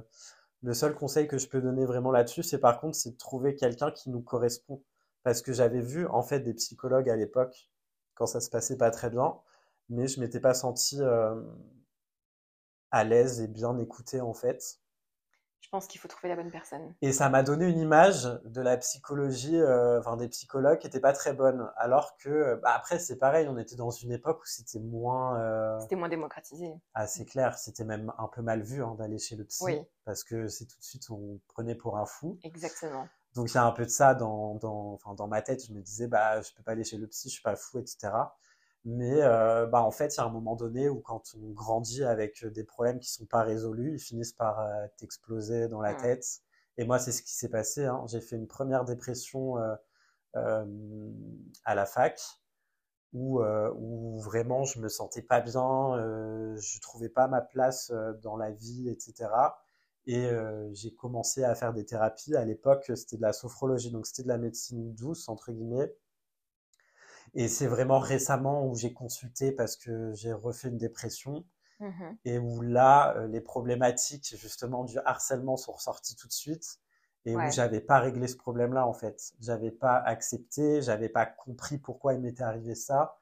le seul conseil que je peux donner vraiment là-dessus, c'est par contre, c'est de trouver quelqu'un qui nous correspond. Parce que j'avais vu en fait des psychologues à l'époque quand ça se passait pas très bien, mais je m'étais pas senti euh, à l'aise et bien écouté en fait je pense qu'il faut trouver la bonne personne. Et ça m'a donné une image de la psychologie, euh, enfin des psychologues qui était pas très bonne. Alors que, bah, après, c'est pareil, on était dans une époque où c'était moins. Euh... C'était moins démocratisé. Ah, c'est clair, c'était même un peu mal vu hein, d'aller chez le psy. Oui. Parce que c'est tout de suite, on prenait pour un fou. Exactement. Donc il y a un peu de ça dans, dans, dans ma tête. Je me disais, bah, je peux pas aller chez le psy, je suis pas fou, etc. Mais euh, bah, en fait, il y a un moment donné où quand on grandit avec des problèmes qui sont pas résolus, ils finissent par euh, t'exploser dans la tête. Et moi, c'est ce qui s'est passé. Hein. J'ai fait une première dépression euh, euh à la fac où, où vraiment je me sentais pas bien, je trouvais pas ma place dans la vie, etc. Et j'ai commencé à faire des thérapies. À l'époque, c'était de la sophrologie, donc c'était de la médecine douce, entre guillemets. Et c'est vraiment récemment où j'ai consulté parce que j'ai refait une dépression mmh et où là, euh, les problématiques justement du harcèlement sont ressorties tout de suite. et où j'avais pas réglé ce problème-là en fait. J'avais pas accepté, j'avais pas compris pourquoi il m'était arrivé ça,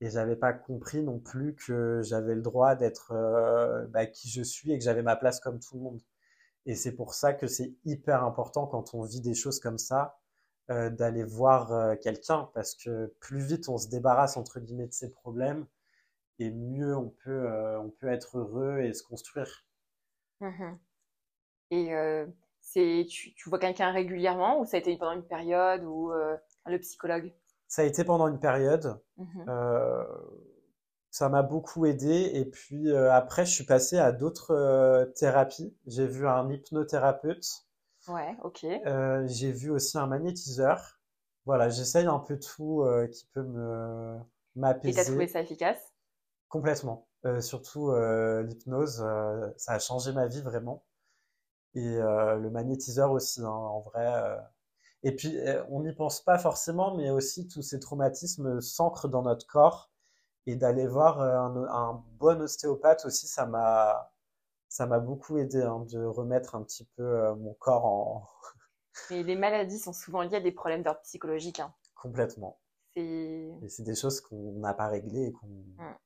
et j'avais pas compris non plus que j'avais le droit d'être euh, bah, qui je suis et que j'avais ma place comme tout le monde. Et c'est pour ça que c'est hyper important quand on vit des choses comme ça euh, d'aller voir euh, quelqu'un parce que plus vite on se débarrasse entre guillemets de ces problèmes et mieux on peut on peut être heureux et se construire. Mmh et c'est, tu, vois quelqu'un régulièrement ou ça a été pendant une période ou euh, le psychologue? Ça a été pendant une période. Mmh euh, ça m'a beaucoup aidé. Et puis euh, après, je suis passé à d'autres thérapies. J'ai vu un hypnothérapeute. Ouais, ok. j'ai vu aussi un magnétiseur. Voilà, j'essaye un peu tout qui peut me m'apaiser. Et t'as trouvé ça efficace? Complètement. surtout l'hypnose, ça a changé ma vie vraiment et euh, le magnétiseur aussi, hein, en vrai. Euh. Et puis, euh, on n'y pense pas forcément, mais aussi tous ces traumatismes s'ancrent dans notre corps. Et d'aller voir un, bon ostéopathe aussi, ça m'a, ça m'a beaucoup aidé hein, de remettre un petit peu mon corps en. Mais les maladies sont souvent liées à des problèmes d'ordre psychologique. Hein. Complètement. C'est. Des choses qu'on n'a pas réglées et qu'on. Mmh.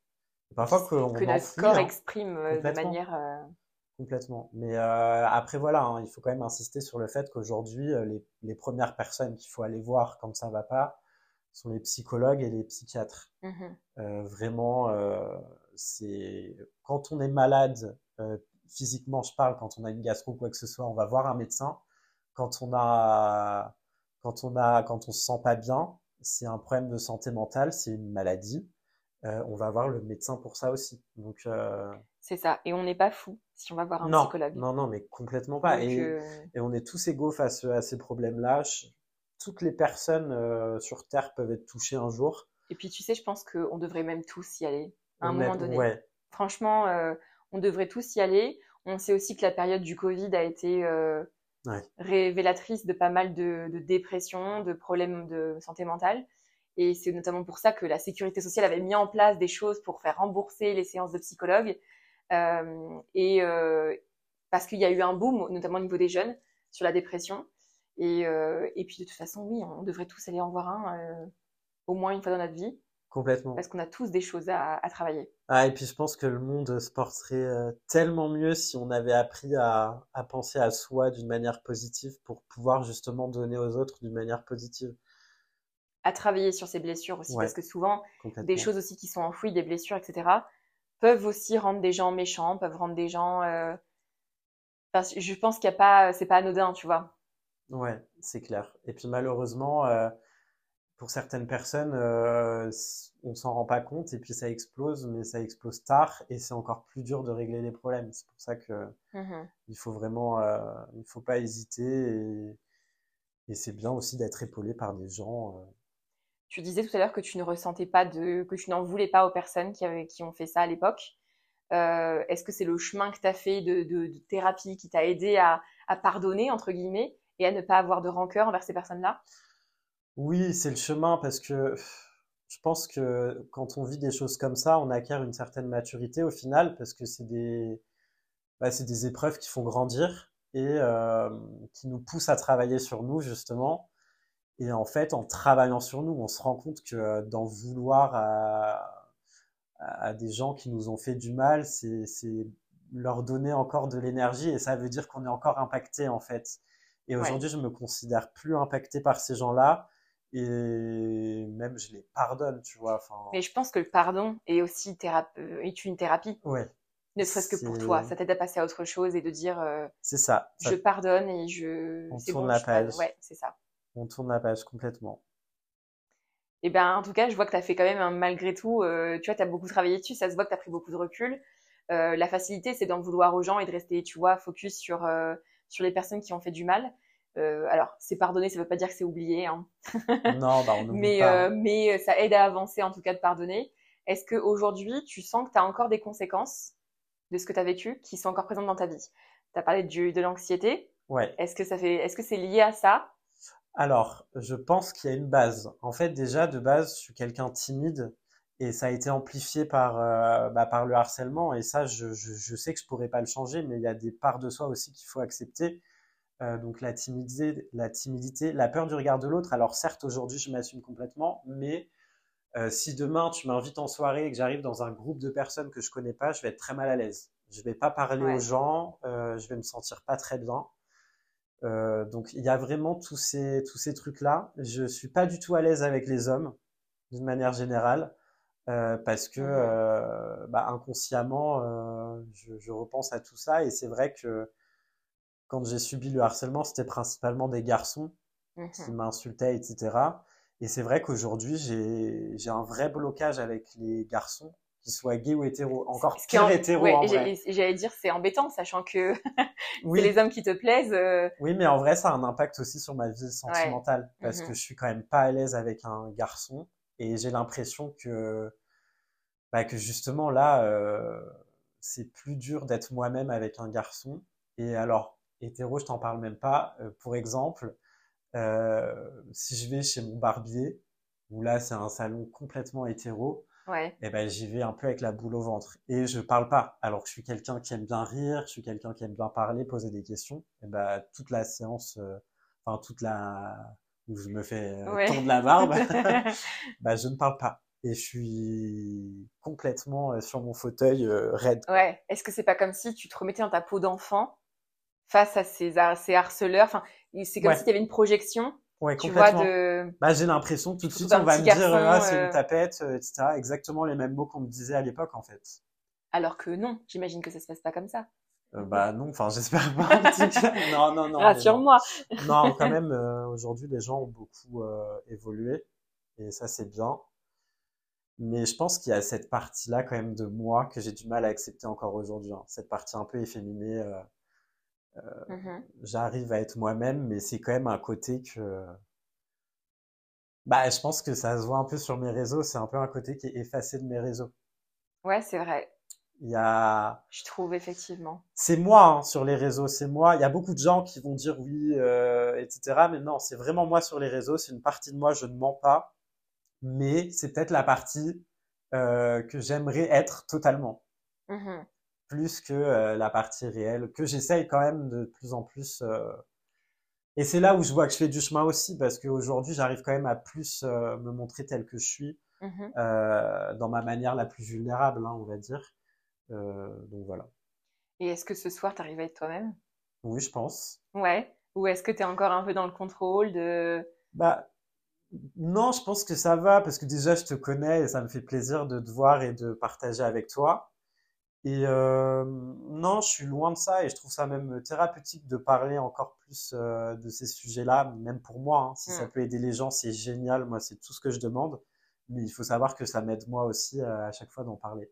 Parfois que, que notre corps exprime de manière. Complètement. Mais euh, après, voilà, hein, il faut quand même insister sur le fait qu'aujourd'hui, euh, les, les, premières personnes qu'il faut aller voir quand ça va pas sont les psychologues et les psychiatres. Mmh euh, vraiment, euh, c'est quand on est malade, euh, physiquement, je parle, quand on a une gastro ou quoi que ce soit, on va voir un médecin. Quand on a, quand on a, quand on se sent pas bien, c'est un problème de santé mentale, c'est une maladie. on va voir le médecin pour ça aussi. Donc c'est ça. Et on n'est pas fou si on va voir un psychologue. Non, non, mais complètement pas. Euh, et, on est tous égaux face à ces problèmes-là. Toutes les personnes euh, sur Terre peuvent être touchées un jour. Et puis, tu sais, je pense qu'on devrait même tous y aller à un moment donné. Franchement, euh, on devrait tous y aller. On sait aussi que la période du Covid a été révélatrice de pas mal de, de dépression, de problèmes de santé mentale. Et c'est notamment pour ça que la sécurité sociale avait mis en place des choses pour faire rembourser les séances de psychologues. Euh, et euh, parce qu'il y a eu un boom, notamment au niveau des jeunes, sur la dépression. Et, euh, et puis de toute façon, oui, on devrait tous aller en voir un au moins une fois dans notre vie. Complètement. Parce qu'on a tous des choses à, à, travailler. Ah, et puis je pense que le monde se porterait tellement mieux si on avait appris à, à penser à soi d'une manière positive pour pouvoir justement donner aux autres d'une manière positive. À travailler sur ses blessures aussi, parce que souvent, des choses aussi qui sont enfouies, des blessures, etc., peuvent aussi rendre des gens méchants, peuvent rendre des gens. Euh... Enfin, je pense qu'il n'y a pas, c'est pas anodin, tu vois. Ouais, c'est clair. Et puis malheureusement, euh, pour certaines personnes, euh, on s'en rend pas compte et puis ça explose, mais ça explose tard et c'est encore plus dur de régler les problèmes. C'est pour ça que mmh il faut vraiment, euh, il faut pas hésiter et, et c'est bien aussi d'être épaulé par des gens euh, tu disais tout à l'heure que tu ne ressentais pas de, que tu n'en voulais pas aux personnes qui, avaient, qui ont fait ça à l'époque. Euh, Est-ce que c'est le chemin que tu as fait de, de, de, thérapie qui t'a aidé à, à, pardonner, entre guillemets, et à ne pas avoir de rancœur envers ces personnes-là? Oui, c'est le chemin parce que je pense que quand on vit des choses comme ça, on acquiert une certaine maturité au final parce que c'est des, bah, c'est des épreuves qui font grandir et euh, qui nous poussent à travailler sur nous justement et en fait, en travaillant sur nous, on se rend compte que d'en vouloir à, à, des gens qui nous ont fait du mal, c'est leur donner encore de l'énergie et ça veut dire qu'on est encore impacté en fait. Et aujourd'hui, je me considère plus impacté par ces gens-là et même je les pardonne, tu vois. Mais je pense que le pardon est aussi euh, est une thérapie. Ne serait-ce que pour toi, ça t'aide à passer à autre chose et de dire. Euh, c'est ça, Je pardonne et je. On tourne la page. Ouais, c'est ça on tourne la page complètement. Et eh ben, en tout cas, je vois que tu as fait quand même, malgré tout, euh, tu vois, tu as beaucoup travaillé dessus, ça se voit que tu as pris beaucoup de recul. Euh, la facilité, c'est d'en vouloir aux gens et de rester, tu vois, focus sur, sur les personnes qui ont fait du mal. Alors, c'est pardonner, ça veut pas dire que c'est oublié. Hein. non, bah, on mais, pas. mais ça aide à avancer, en tout cas, de pardonner. Est-ce qu'aujourd'hui, tu sens que tu as encore des conséquences de ce que tu as vécu qui sont encore présentes dans ta vie? Tu as parlé de, de l'anxiété. Ouais. Est-ce que ça fait, est-ce que c'est lié à ça? Alors, je pense qu'il y a une base. En fait, déjà, de base, je suis quelqu'un timide et ça a été amplifié par, euh, bah, par le harcèlement. Et ça, je, je, sais que je pourrais pas le changer, mais il y a des parts de soi aussi qu'il faut accepter. Donc la timidité, la timidité, la peur du regard de l'autre. Alors certes, aujourd'hui, je m'assume complètement, mais si demain tu m'invites en soirée et que j'arrive dans un groupe de personnes que je connais pas, je vais être très mal à l'aise. Je vais pas parler aux gens, je vais me sentir pas très bien. donc il y a vraiment tous ces tous ces trucs là. Je suis pas du tout à l'aise avec les hommes d'une manière générale. Euh, parce que euh, bah, inconsciemment, euh, je, je, repense à tout ça et c'est vrai que quand j'ai subi le harcèlement, c'était principalement des garçons qui mmh m'insultaient, etc. Et c'est vrai qu'aujourd'hui, j'ai un vrai blocage avec les garçons, qu'ils soient gays ou hétéros, encore pire en... hétéros ouais, en vrai. J'allais dire, c'est embêtant, sachant que oui. c'est les hommes qui te plaisent. Euh. Oui, mais en vrai, ça a un impact aussi sur ma vie sentimentale, parce mmh que je suis quand même pas à l'aise avec un garçon. Et j'ai l'impression que, bah, que justement là, euh, c'est plus dur d'être moi-même avec un garçon. Et alors, hétéro, je t'en parle même pas. Euh, pour exemple, euh, si je vais chez mon barbier, où là c'est un salon complètement hétéro, ouais. et eh ben j'y vais un peu avec la boule au ventre et je parle pas. Alors que je suis quelqu'un qui aime bien rire, je suis quelqu'un qui aime bien parler, poser des questions. Et ben toute la séance, enfin toute la où je me fais euh, tondre la barbe, bah, je ne parle pas. Et je suis complètement euh, sur mon fauteuil euh, raide. Ouais. Est-ce que c'est pas comme si tu te remettais dans ta peau d'enfant face à ces, ces harceleurs Enfin, c'est comme si tu avais une projection. Ouais, tu complètement. Vois de... bah, j'ai l'impression tout de suite on va me dire ah, c'est une tapette, etc. Exactement les mêmes mots qu'on me disait à l'époque en fait. Alors que non, j'imagine que ça se passe pas comme ça. Euh, bah non, enfin j'espère pas. non, non, non. Rassure-moi. Non. quand même, euh, aujourd'hui les gens ont beaucoup euh, évolué et ça c'est bien. Mais je pense qu'il y a cette partie-là quand même de moi que j'ai du mal à accepter encore aujourd'hui. Hein. Cette partie un peu efféminée. Mmh j'arrive à être moi-même, mais c'est quand même un côté que. Bah, je pense que ça se voit un peu sur mes réseaux. C'est un peu un côté qui est effacé de mes réseaux. Ouais, c'est vrai. Il y a. Je trouve effectivement. C'est moi hein, sur les réseaux, c'est moi. Il y a beaucoup de gens qui vont dire oui, euh, etc. Mais non, c'est vraiment moi sur les réseaux. C'est une partie de moi. Je ne mens pas, mais c'est peut-être la partie euh, que j'aimerais être totalement, mmh plus que euh, la partie réelle que j'essaye quand même de plus en plus. Euh. Et c'est là où je vois que je fais du chemin aussi, parce qu'aujourd'hui, j'arrive quand même à plus euh, me montrer tel que je suis, mmh dans ma manière la plus vulnérable, hein, on va dire. Donc voilà. Et est-ce que ce soir, tu arrives à être toi-même? Oui, je pense. Ouais. Ou est-ce que tu es encore un peu dans le contrôle de... Bah, non, je pense que ça va parce que déjà, je te connais et ça me fait plaisir de te voir et de partager avec toi. Et euh, non, je suis loin de ça et je trouve ça même thérapeutique de parler encore plus euh, de ces sujets-là, même pour moi. Hein. Si ça mm. peut aider les gens, c'est génial. Moi, c'est tout ce que je demande. Mais il faut savoir que ça m'aide moi aussi à chaque fois d'en parler.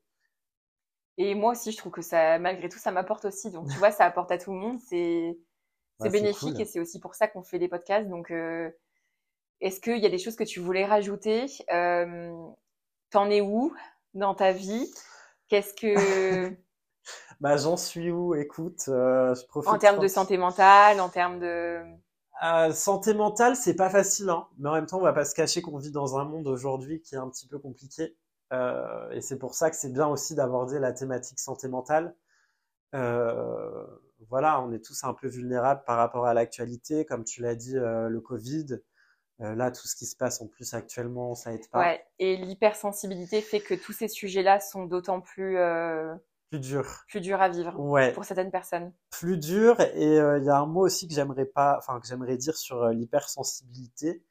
Et moi aussi, je trouve que ça, malgré tout, ça m'apporte aussi. Donc, tu vois, ça apporte à tout le monde. C'est c'est bénéfique et c'est aussi pour ça qu'on fait des podcasts. Donc, euh, est-ce qu'il y a des choses que tu voulais rajouter? T'en es où dans ta vie? Qu'est-ce que Bah, j'en suis où? Écoute, euh, je profite. En termes de santé mentale, en termes de euh, santé mentale, c'est pas facile, hein. mais en même temps, on va pas se cacher qu'on vit dans un monde aujourd'hui qui est un petit peu compliqué. Euh, et c'est pour ça que c'est bien aussi d'aborder la thématique santé mentale. Voilà, on est tous un peu vulnérables par rapport à l'actualité, comme tu l'as dit, le Covid. Là, tout ce qui se passe en plus actuellement, ça aide pas. Ouais, et l'hypersensibilité fait que tous ces sujets-là sont d'autant plus plus dur, plus dur à vivre ouais. pour certaines personnes. Plus dur, et il y a un mot aussi que j'aimerais pas, enfin que j'aimerais dire sur l'hypersensibilité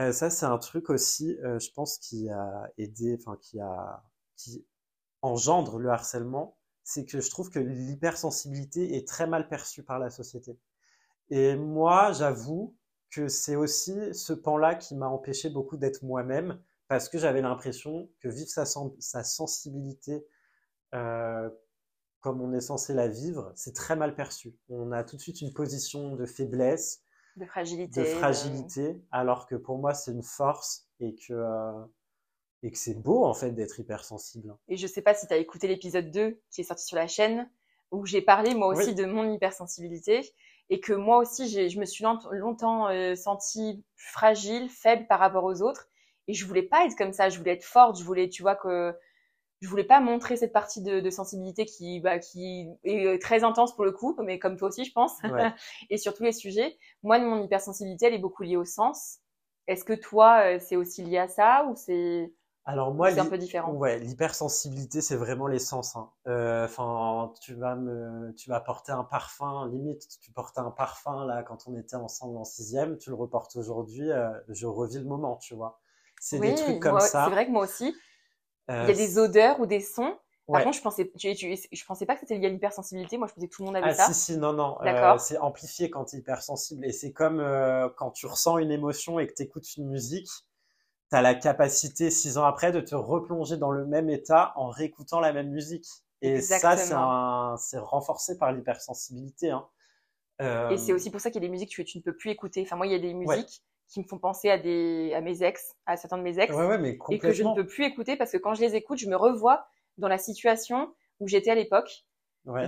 euh, ça, c'est un truc aussi, euh, je pense, qui a aidé, enfin, qui a, qui engendre le harcèlement, c'est que je trouve que l'hypersensibilité est très mal perçue par la société. Et moi, j'avoue que c'est aussi ce pan-là qui m'a empêché beaucoup d'être moi-même, parce que j'avais l'impression que vivre sa, sa sensibilité euh, comme on est censé la vivre, c'est très mal perçu. On a tout de suite une position de faiblesse, de fragilité. De fragilité, alors que pour moi, c'est une force et que, euh, et que c'est beau, en fait, d'être hypersensible. Et je sais pas si tu as écouté l'épisode 2 qui est sorti sur la chaîne, où j'ai parlé, moi aussi, de mon hypersensibilité. Et que moi aussi, je me suis longtemps euh, sentie fragile, faible par rapport aux autres. Et je voulais pas être comme ça. Je voulais être forte. Je voulais, tu vois, que je voulais pas montrer cette partie de, de sensibilité qui, bah, qui est très intense pour le coup, mais comme toi aussi, je pense, et sur tous les sujets. Moi, mon hypersensibilité, elle est beaucoup liée au sens. Est-ce que toi, c'est aussi lié à ça ou c'est alors moi, c'est un peu différent. Ouais, l'hypersensibilité, c'est vraiment l'essence. Hein. Euh, enfin, tu vas me, tu vas porter un parfum. Limite, tu portais un parfum là quand on était ensemble en sixième. Tu le reportes aujourd'hui. Euh, je revis le moment, tu vois. C'est des trucs comme ça. C'est vrai que moi aussi. Il y a euh, des odeurs ou des sons. Par contre, je pensais, je pensais pas que c'était lié à l'hypersensibilité. Moi, je pensais que tout le monde avait ah, ça. Si, si, non, non. D'accord. c'est amplifié quand tu es hypersensible. Et c'est comme quand tu ressens une émotion et que tu écoutes une musique tu as la capacité, six ans après, de te replonger dans le même état en réécoutant la même musique. Et ça, c'est renforcé par l'hypersensibilité. Hein. Et c'est euh, aussi pour ça qu'il y a des musiques que tu, ne peux plus écouter. Enfin, moi, il y a des musiques qui me font penser à, des, à mes ex, à certains de mes ex, et que je ne peux plus écouter parce que quand je les écoute, je me revois dans la situation où j'étais à l'époque.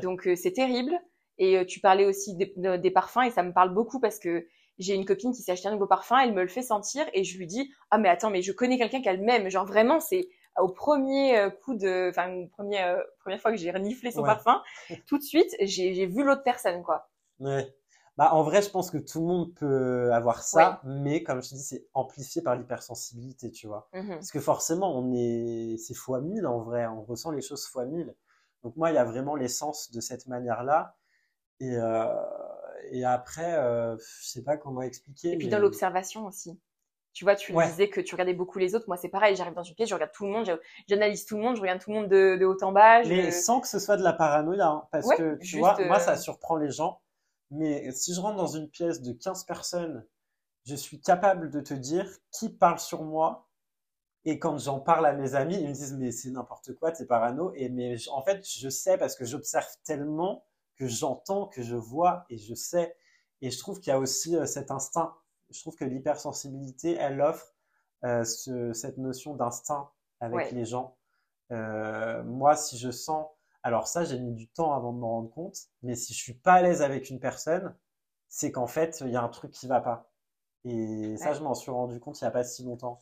Donc, euh, c'est terrible. Et euh, tu parlais aussi des, des, parfums et ça me parle beaucoup parce que j'ai une copine qui s'est acheté un nouveau parfum, elle me le fait sentir et je lui dis ah mais attends mais je connais quelqu'un qui a le même, genre vraiment c'est au premier euh, coup de, enfin première euh, première fois que j'ai reniflé son parfum, tout de suite j'ai vu l'autre personne quoi. Ouais. Bah en vrai je pense que tout le monde peut avoir ça, mais comme je te dis c'est amplifié par l'hypersensibilité tu vois, mmh parce que forcément on est c'est fois mille en vrai, on ressent les choses fois mille. Donc moi il y a vraiment l'essence de cette manière là et euh, et après, euh, je sais pas comment expliquer. Et puis dans l'observation aussi. Tu vois, tu disais que tu regardais beaucoup les autres. Moi, c'est pareil. J'arrive dans une pièce, je regarde tout le monde, j'analyse tout le monde, je regarde tout le monde de, haut en bas. Mais sans que ce soit de la paranoïa, hein, parce que tu vois, moi, ça euh, surprend les gens. Mais si je rentre dans une pièce de 15 personnes, je suis capable de te dire qui parle sur moi. Et quand j'en parle à mes amis, ils me disent mais c'est n'importe quoi, t'es parano. Et mais en fait, je sais parce que j'observe tellement que j'entends, que je vois et je sais. Et je trouve qu'il y a aussi euh, cet instinct. Je trouve que l'hypersensibilité, elle offre euh, ce, cette notion d'instinct avec les gens. Euh, moi, si je sens, alors ça, j'ai mis du temps avant de me rendre compte, mais si je suis pas à l'aise avec une personne, c'est qu'en fait, il y a un truc qui va pas. Et ça, je m'en suis rendu compte il y a pas si longtemps.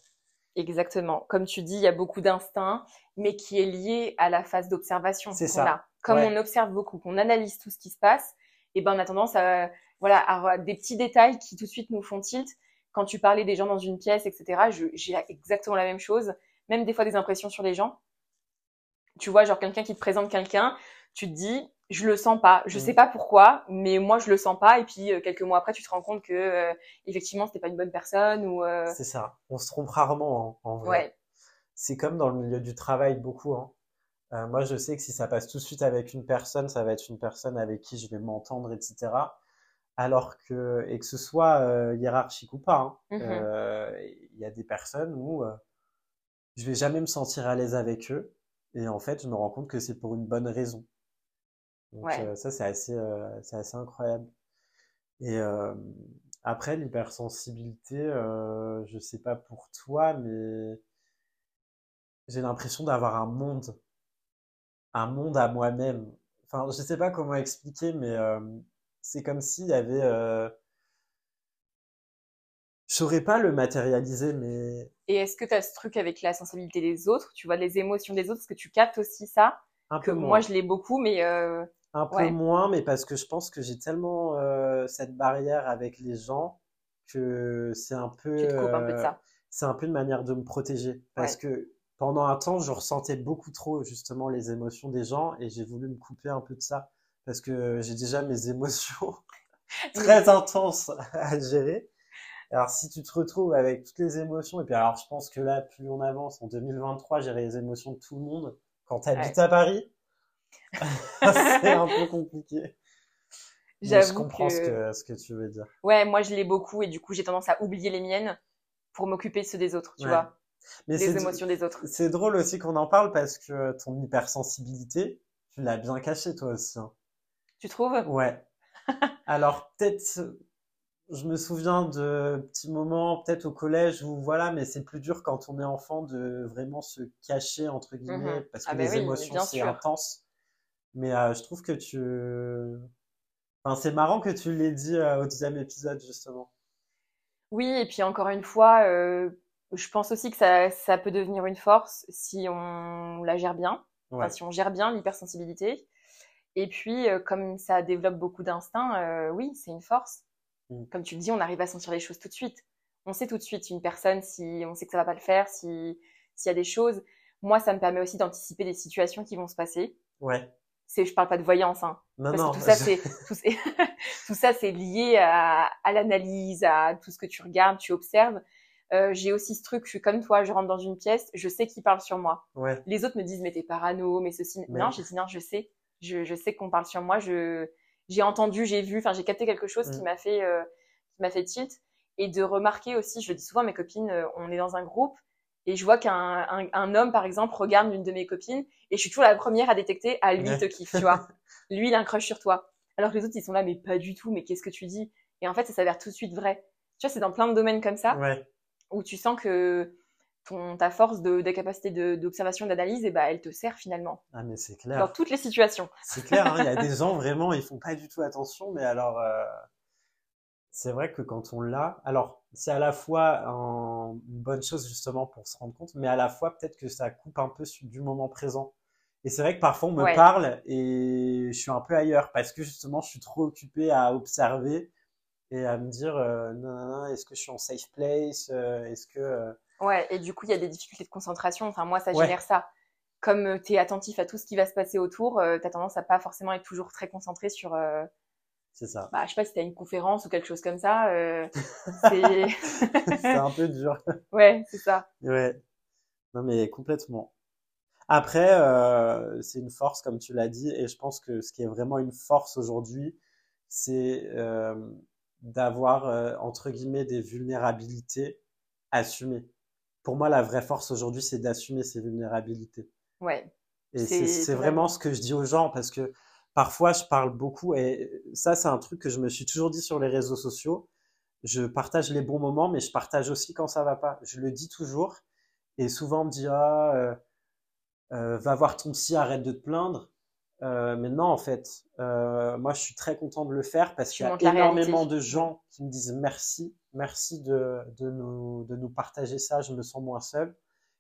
Exactement. Comme tu dis, il y a beaucoup d'instinct, mais qui est lié à la phase d'observation qu'on a. Comme on observe beaucoup, qu'on analyse tout ce qui se passe, et ben on a tendance à voilà avoir des petits détails qui tout de suite nous font tilt. Quand tu parlais des gens dans une pièce, etc., j'ai exactement la même chose. Même des fois des impressions sur les gens. Tu vois, genre quelqu'un qui te présente quelqu'un, tu te dis, je le sens pas. Je mm. sais pas pourquoi, mais moi je le sens pas. Et puis euh, quelques mois après, tu te rends compte que euh, effectivement c'était pas une bonne personne ou. Euh, C'est ça. On se trompe rarement hein, en vrai. Ouais. C'est comme dans le milieu du travail beaucoup. Hein. Euh, moi, je sais que si ça passe tout de suite avec une personne, ça va être une personne avec qui je vais m'entendre, etc. Alors que, et que ce soit euh, hiérarchique ou pas, hein, mmh euh, il y a des personnes où je vais jamais me sentir à l'aise avec eux. Et en fait, je me rends compte que c'est pour une bonne raison. Donc ça, c'est assez, c'est assez incroyable. Et après, l'hypersensibilité, je sais pas pour toi, mais j'ai l'impression d'avoir un monde un monde à moi-même. Enfin, je sais pas comment expliquer, mais euh, c'est comme s'il y avait. Euh... Je saurais pas le matérialiser, mais. Et est-ce que tu as ce truc avec la sensibilité des autres? Tu vois les émotions des autres Est-ce que tu captes aussi ça? Un peu moins. Moi, je l'ai beaucoup, mais. Euh... Un peu moins, mais parce que je pense que j'ai tellement cette barrière avec les gens que c'est un peu. Tu te coupes un peu de ça. C'est un peu une manière de me protéger. Parce que pendant un temps, je ressentais beaucoup trop justement les émotions des gens et j'ai voulu me couper un peu de ça parce que j'ai déjà mes émotions très intenses à gérer. Alors si tu te retrouves avec toutes les émotions et puis alors je pense que là plus on avance en 2023, j'ai les émotions de tout le monde. Quand tu habites à Paris, c'est un peu compliqué. je comprends ce, que, ce que tu veux dire. Ouais, moi je l'ai beaucoup et du coup j'ai tendance à oublier les miennes pour m'occuper de ceux des autres, tu vois. Mais les émotions des autres. C'est drôle aussi qu'on en parle parce que ton hypersensibilité, tu l'as bien cachée toi aussi. Hein. Tu trouves? Ouais. Alors peut-être, je me souviens de petits moments, peut-être au collège où voilà, mais c'est plus dur quand on est enfant de vraiment se cacher entre guillemets mhm. parce que ah ben les émotions c'est intense. Mais euh, je trouve que tu, enfin c'est marrant que tu l'aies dit euh, au deuxième épisode justement. Oui, et puis encore une fois, euh, Je pense aussi que ça, ça peut devenir une force si on la gère bien, si on gère bien l'hypersensibilité. Et puis, euh, comme ça développe beaucoup d'instinct, euh, oui, c'est une force. Mm. Comme tu le dis, on arrive à sentir les choses tout de suite. On sait tout de suite une personne si on sait que ça va pas le faire, si s'il y a des choses. Moi, ça me permet aussi d'anticiper des situations qui vont se passer. Ouais. C'est, je parle pas de voyance, hein. Non, parce non. Que tout ça, c'est tout, ça, c'est lié à, à l'analyse, à tout ce que tu regardes, tu observes. Euh, j'ai aussi ce truc, je suis comme toi, je rentre dans une pièce, je sais qui parle sur moi. Ouais. Les autres me disent mais t'es parano, mais ceci. Non, j'ai dit non, je sais je, je sais qu'on parle sur moi. Je, j'ai entendu, j'ai vu, enfin, j'ai capté quelque chose qui mm. m'a fait, euh, qui m'a fait tilt. Et de remarquer aussi, je dis souvent à mes copines, euh, on est dans un groupe et je vois qu'un un, un, homme, par exemple, regarde l'une de mes copines et je suis toujours la première à détecter, à lui te kiffe, tu vois. lui, il a un crush sur toi. Alors que les autres, ils sont là, mais pas du tout, mais qu'est-ce que tu dis? Et en fait, ça s'avère tout de suite vrai. Tu vois, c'est dans plein de domaines comme ça ouais. Où tu sens que ton, ta force de, de capacité d'observation, d'analyse, et bah, elle te sert finalement. Ah, mais c'est clair. Dans toutes les situations. C'est clair, hein, il y a des gens vraiment, ils font pas du tout attention, mais alors, euh, c'est vrai que quand on l'a, alors, c'est à la fois une bonne chose justement pour se rendre compte, mais à la fois peut-être que ça coupe un peu du moment présent. Et c'est vrai que parfois on me parle et je suis un peu ailleurs parce que justement je suis trop occupé à observer et à me dire euh, non, non, non est-ce que je suis en safe place euh, Est-ce que Ouais, et du coup, il y a des difficultés de concentration. Enfin, moi, ça génère ça. Comme euh, tu es attentif à tout ce qui va se passer autour, euh, tu as tendance à pas forcément être toujours très concentré sur. Euh, c'est ça. Bah, je sais pas si tu as une conférence ou quelque chose comme ça. c'est c'est un peu dur. Ouais, c'est ça. Ouais. Non, mais complètement. Après, c'est une force, comme tu l'as dit, et je pense que ce qui est vraiment une force aujourd'hui, c'est d'avoir, entre guillemets, des vulnérabilités assumées pour moi, la vraie force aujourd'hui, c'est d'assumer ses vulnérabilités. Ouais. Et c'est vraiment ce que je dis aux gens parce que parfois, je parle beaucoup et ça, c'est un truc que je me suis toujours dit sur les réseaux sociaux. Je partage les bons moments, mais je partage aussi quand ça va pas. Je le dis toujours. Et souvent, on me dit, ah, euh, euh, va voir ton psy, arrête de te plaindre. Euh, mais non, en fait, euh, moi, je suis très content de le faire parce qu'il y a énormément de gens qui me disent merci, merci de, de, nous, de nous partager ça, je me sens moins seul.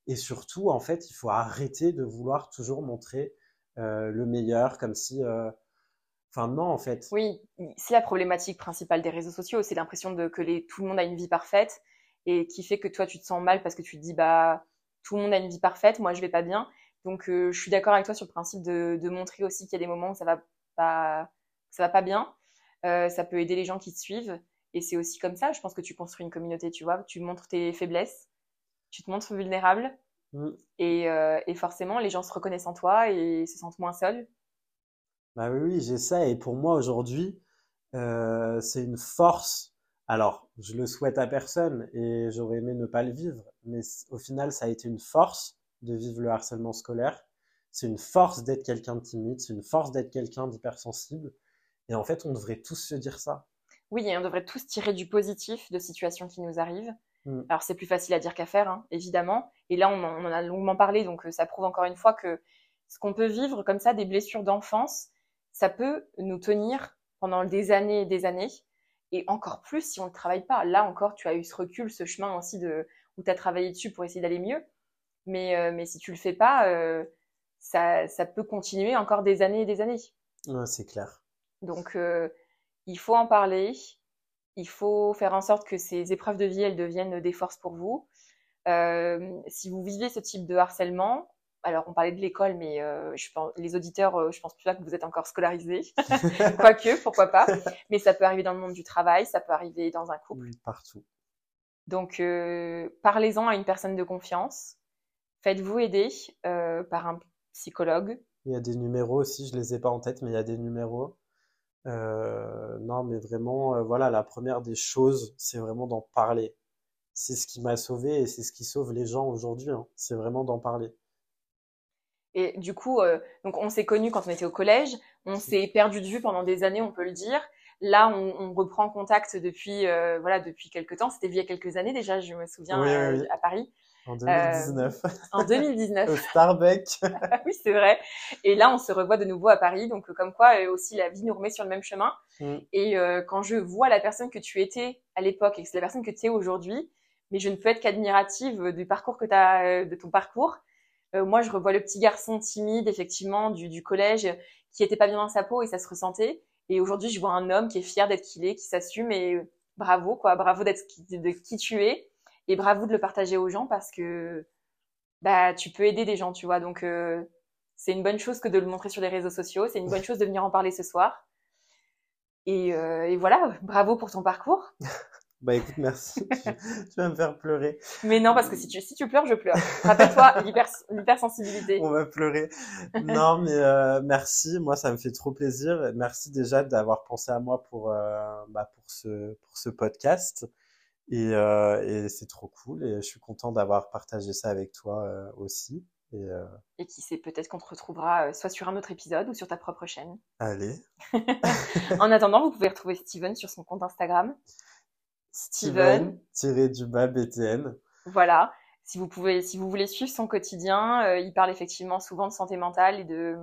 Et surtout, en fait, il faut arrêter de vouloir toujours montrer euh, le meilleur, comme si... Euh, enfin, non, en fait. Oui, c'est la problématique principale des réseaux sociaux, c'est l'impression que les, tout le monde a une vie parfaite et qui fait que toi, tu te sens mal parce que tu te dis, bah, tout le monde a une vie parfaite, moi, je vais pas bien. Donc, euh, je suis d'accord avec toi sur le principe de, de montrer aussi qu'il y a des moments où ça va pas, ça va pas bien. Euh, ça peut aider les gens qui te suivent. Et c'est aussi comme ça, je pense que tu construis une communauté, tu vois. Tu montres tes faiblesses, tu te montres vulnérable. Mm. Et, euh, et, forcément, les gens se reconnaissent en toi et se sentent moins seuls. Bah oui, oui j'ai ça. Et pour moi, aujourd'hui, c'est une force. Alors, je le souhaite à personne et j'aurais aimé ne pas le vivre. Mais au final, ça a été une force de vivre le harcèlement scolaire. C'est une force d'être quelqu'un de timide, c'est une force d'être quelqu'un d'hypersensible. Et en fait, on devrait tous se dire ça. Oui, et on devrait tous tirer du positif de situations qui nous arrivent. Mm. Alors, c'est plus facile à dire qu'à faire, hein, évidemment. Et là, on en, a longuement parlé, donc euh, ça prouve encore une fois que ce qu'on peut vivre comme ça, des blessures d'enfance, ça peut nous tenir pendant des années et des années. Et encore plus si on ne travaille pas. Là encore, tu as eu ce recul, ce chemin aussi de, où tu as travaillé dessus pour essayer d'aller mieux. Mais, euh, mais si tu le fais pas, euh, ça, ça peut continuer encore des années et des années. Ouais, c'est clair. Donc, euh, il faut en parler. Il faut faire en sorte que ces épreuves de vie, elles deviennent des forces pour vous. Euh, si vous vivez ce type de harcèlement, alors on parlait de l'école, mais euh, je pense, les auditeurs, je pense plus là que vous êtes encore scolarisés, quoique, pourquoi pas. Mais ça peut arriver dans le monde du travail, ça peut arriver dans un couple. Oui, partout. Donc, parlez-en à une personne de confiance. Faites-vous aider euh, par un psychologue. Il y a des numéros aussi, je les ai pas en tête, mais il y a des numéros. Euh, non, mais vraiment, euh, voilà, la première des choses, c'est vraiment d'en parler. C'est ce qui m'a sauvé et c'est ce qui sauve les gens aujourd'hui. Hein. C'est vraiment d'en parler. Et du coup, donc on s'est connus quand on était au collège, on s'est perdu de vue pendant des années, on peut le dire. Là, on, reprend contact depuis, voilà, depuis quelques temps. C'était il y a quelques années déjà, je me souviens, à Paris. En 2019. Euh, en 2019. Au Starbucks. oui, c'est vrai. Et là, on se revoit de nouveau à Paris. Donc, comme quoi, euh, aussi, la vie nous remet sur le même chemin. Mm. Et euh, quand je vois la personne que tu étais à l'époque et que c'est la personne que tu es aujourd'hui, mais je ne peux être qu'admirative du parcours que tu as, de ton parcours. moi, je revois le petit garçon timide, effectivement, du, du collège, qui était pas bien dans sa peau et ça se ressentait. Et aujourd'hui, je vois un homme qui est fier d'être qui il est, qui s'assume et bravo, quoi. Bravo d'être qui, de qui tu es et bravo de le partager aux gens parce que bah tu peux aider des gens, tu vois. Donc euh, c'est une bonne chose que de le montrer sur les réseaux sociaux. C'est une bonne chose de venir en parler ce soir. Et, euh, et voilà, bravo pour ton parcours. Bah écoute, merci. tu, vas me faire pleurer. Mais non, parce que si tu, si tu pleures, je pleure. Rappelle-toi, l'hypersensibilité. On va pleurer. Non, mais euh, merci. Moi, ça me fait trop plaisir. Merci déjà d'avoir pensé à moi pour, euh, bah, pour, ce, pour ce podcast. Et, euh, et c'est trop cool. Et je suis content d'avoir partagé ça avec toi euh, aussi. Et, euh... et, qui sait, peut-être qu'on te retrouvera euh, soit sur un autre épisode ou sur ta propre chaîne. Allez. en attendant, vous pouvez retrouver Steven sur son compte Instagram. Steven, tiré du bas BTN. Voilà. Si vous pouvez, si vous voulez suivre son quotidien, euh, il parle effectivement souvent de santé mentale et de,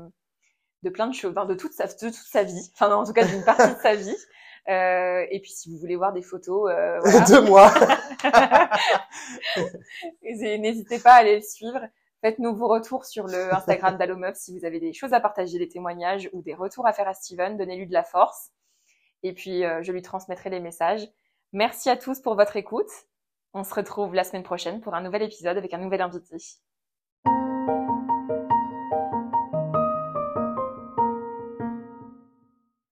de plein de choses, de toute sa, de toute sa vie. Enfin, non, en tout cas, d'une partie de sa vie. Euh, et puis, si vous voulez voir des photos, euh, voilà. de moi, n'hésitez pas à aller le suivre. Faites-nous vos retours sur le Instagram d'Allomeuf si vous avez des choses à partager, des témoignages ou des retours à faire à Steven. Donnez-lui de la force. Et puis, euh, je lui transmettrai les messages. Merci à tous pour votre écoute. On se retrouve la semaine prochaine pour un nouvel épisode avec un nouvel invité.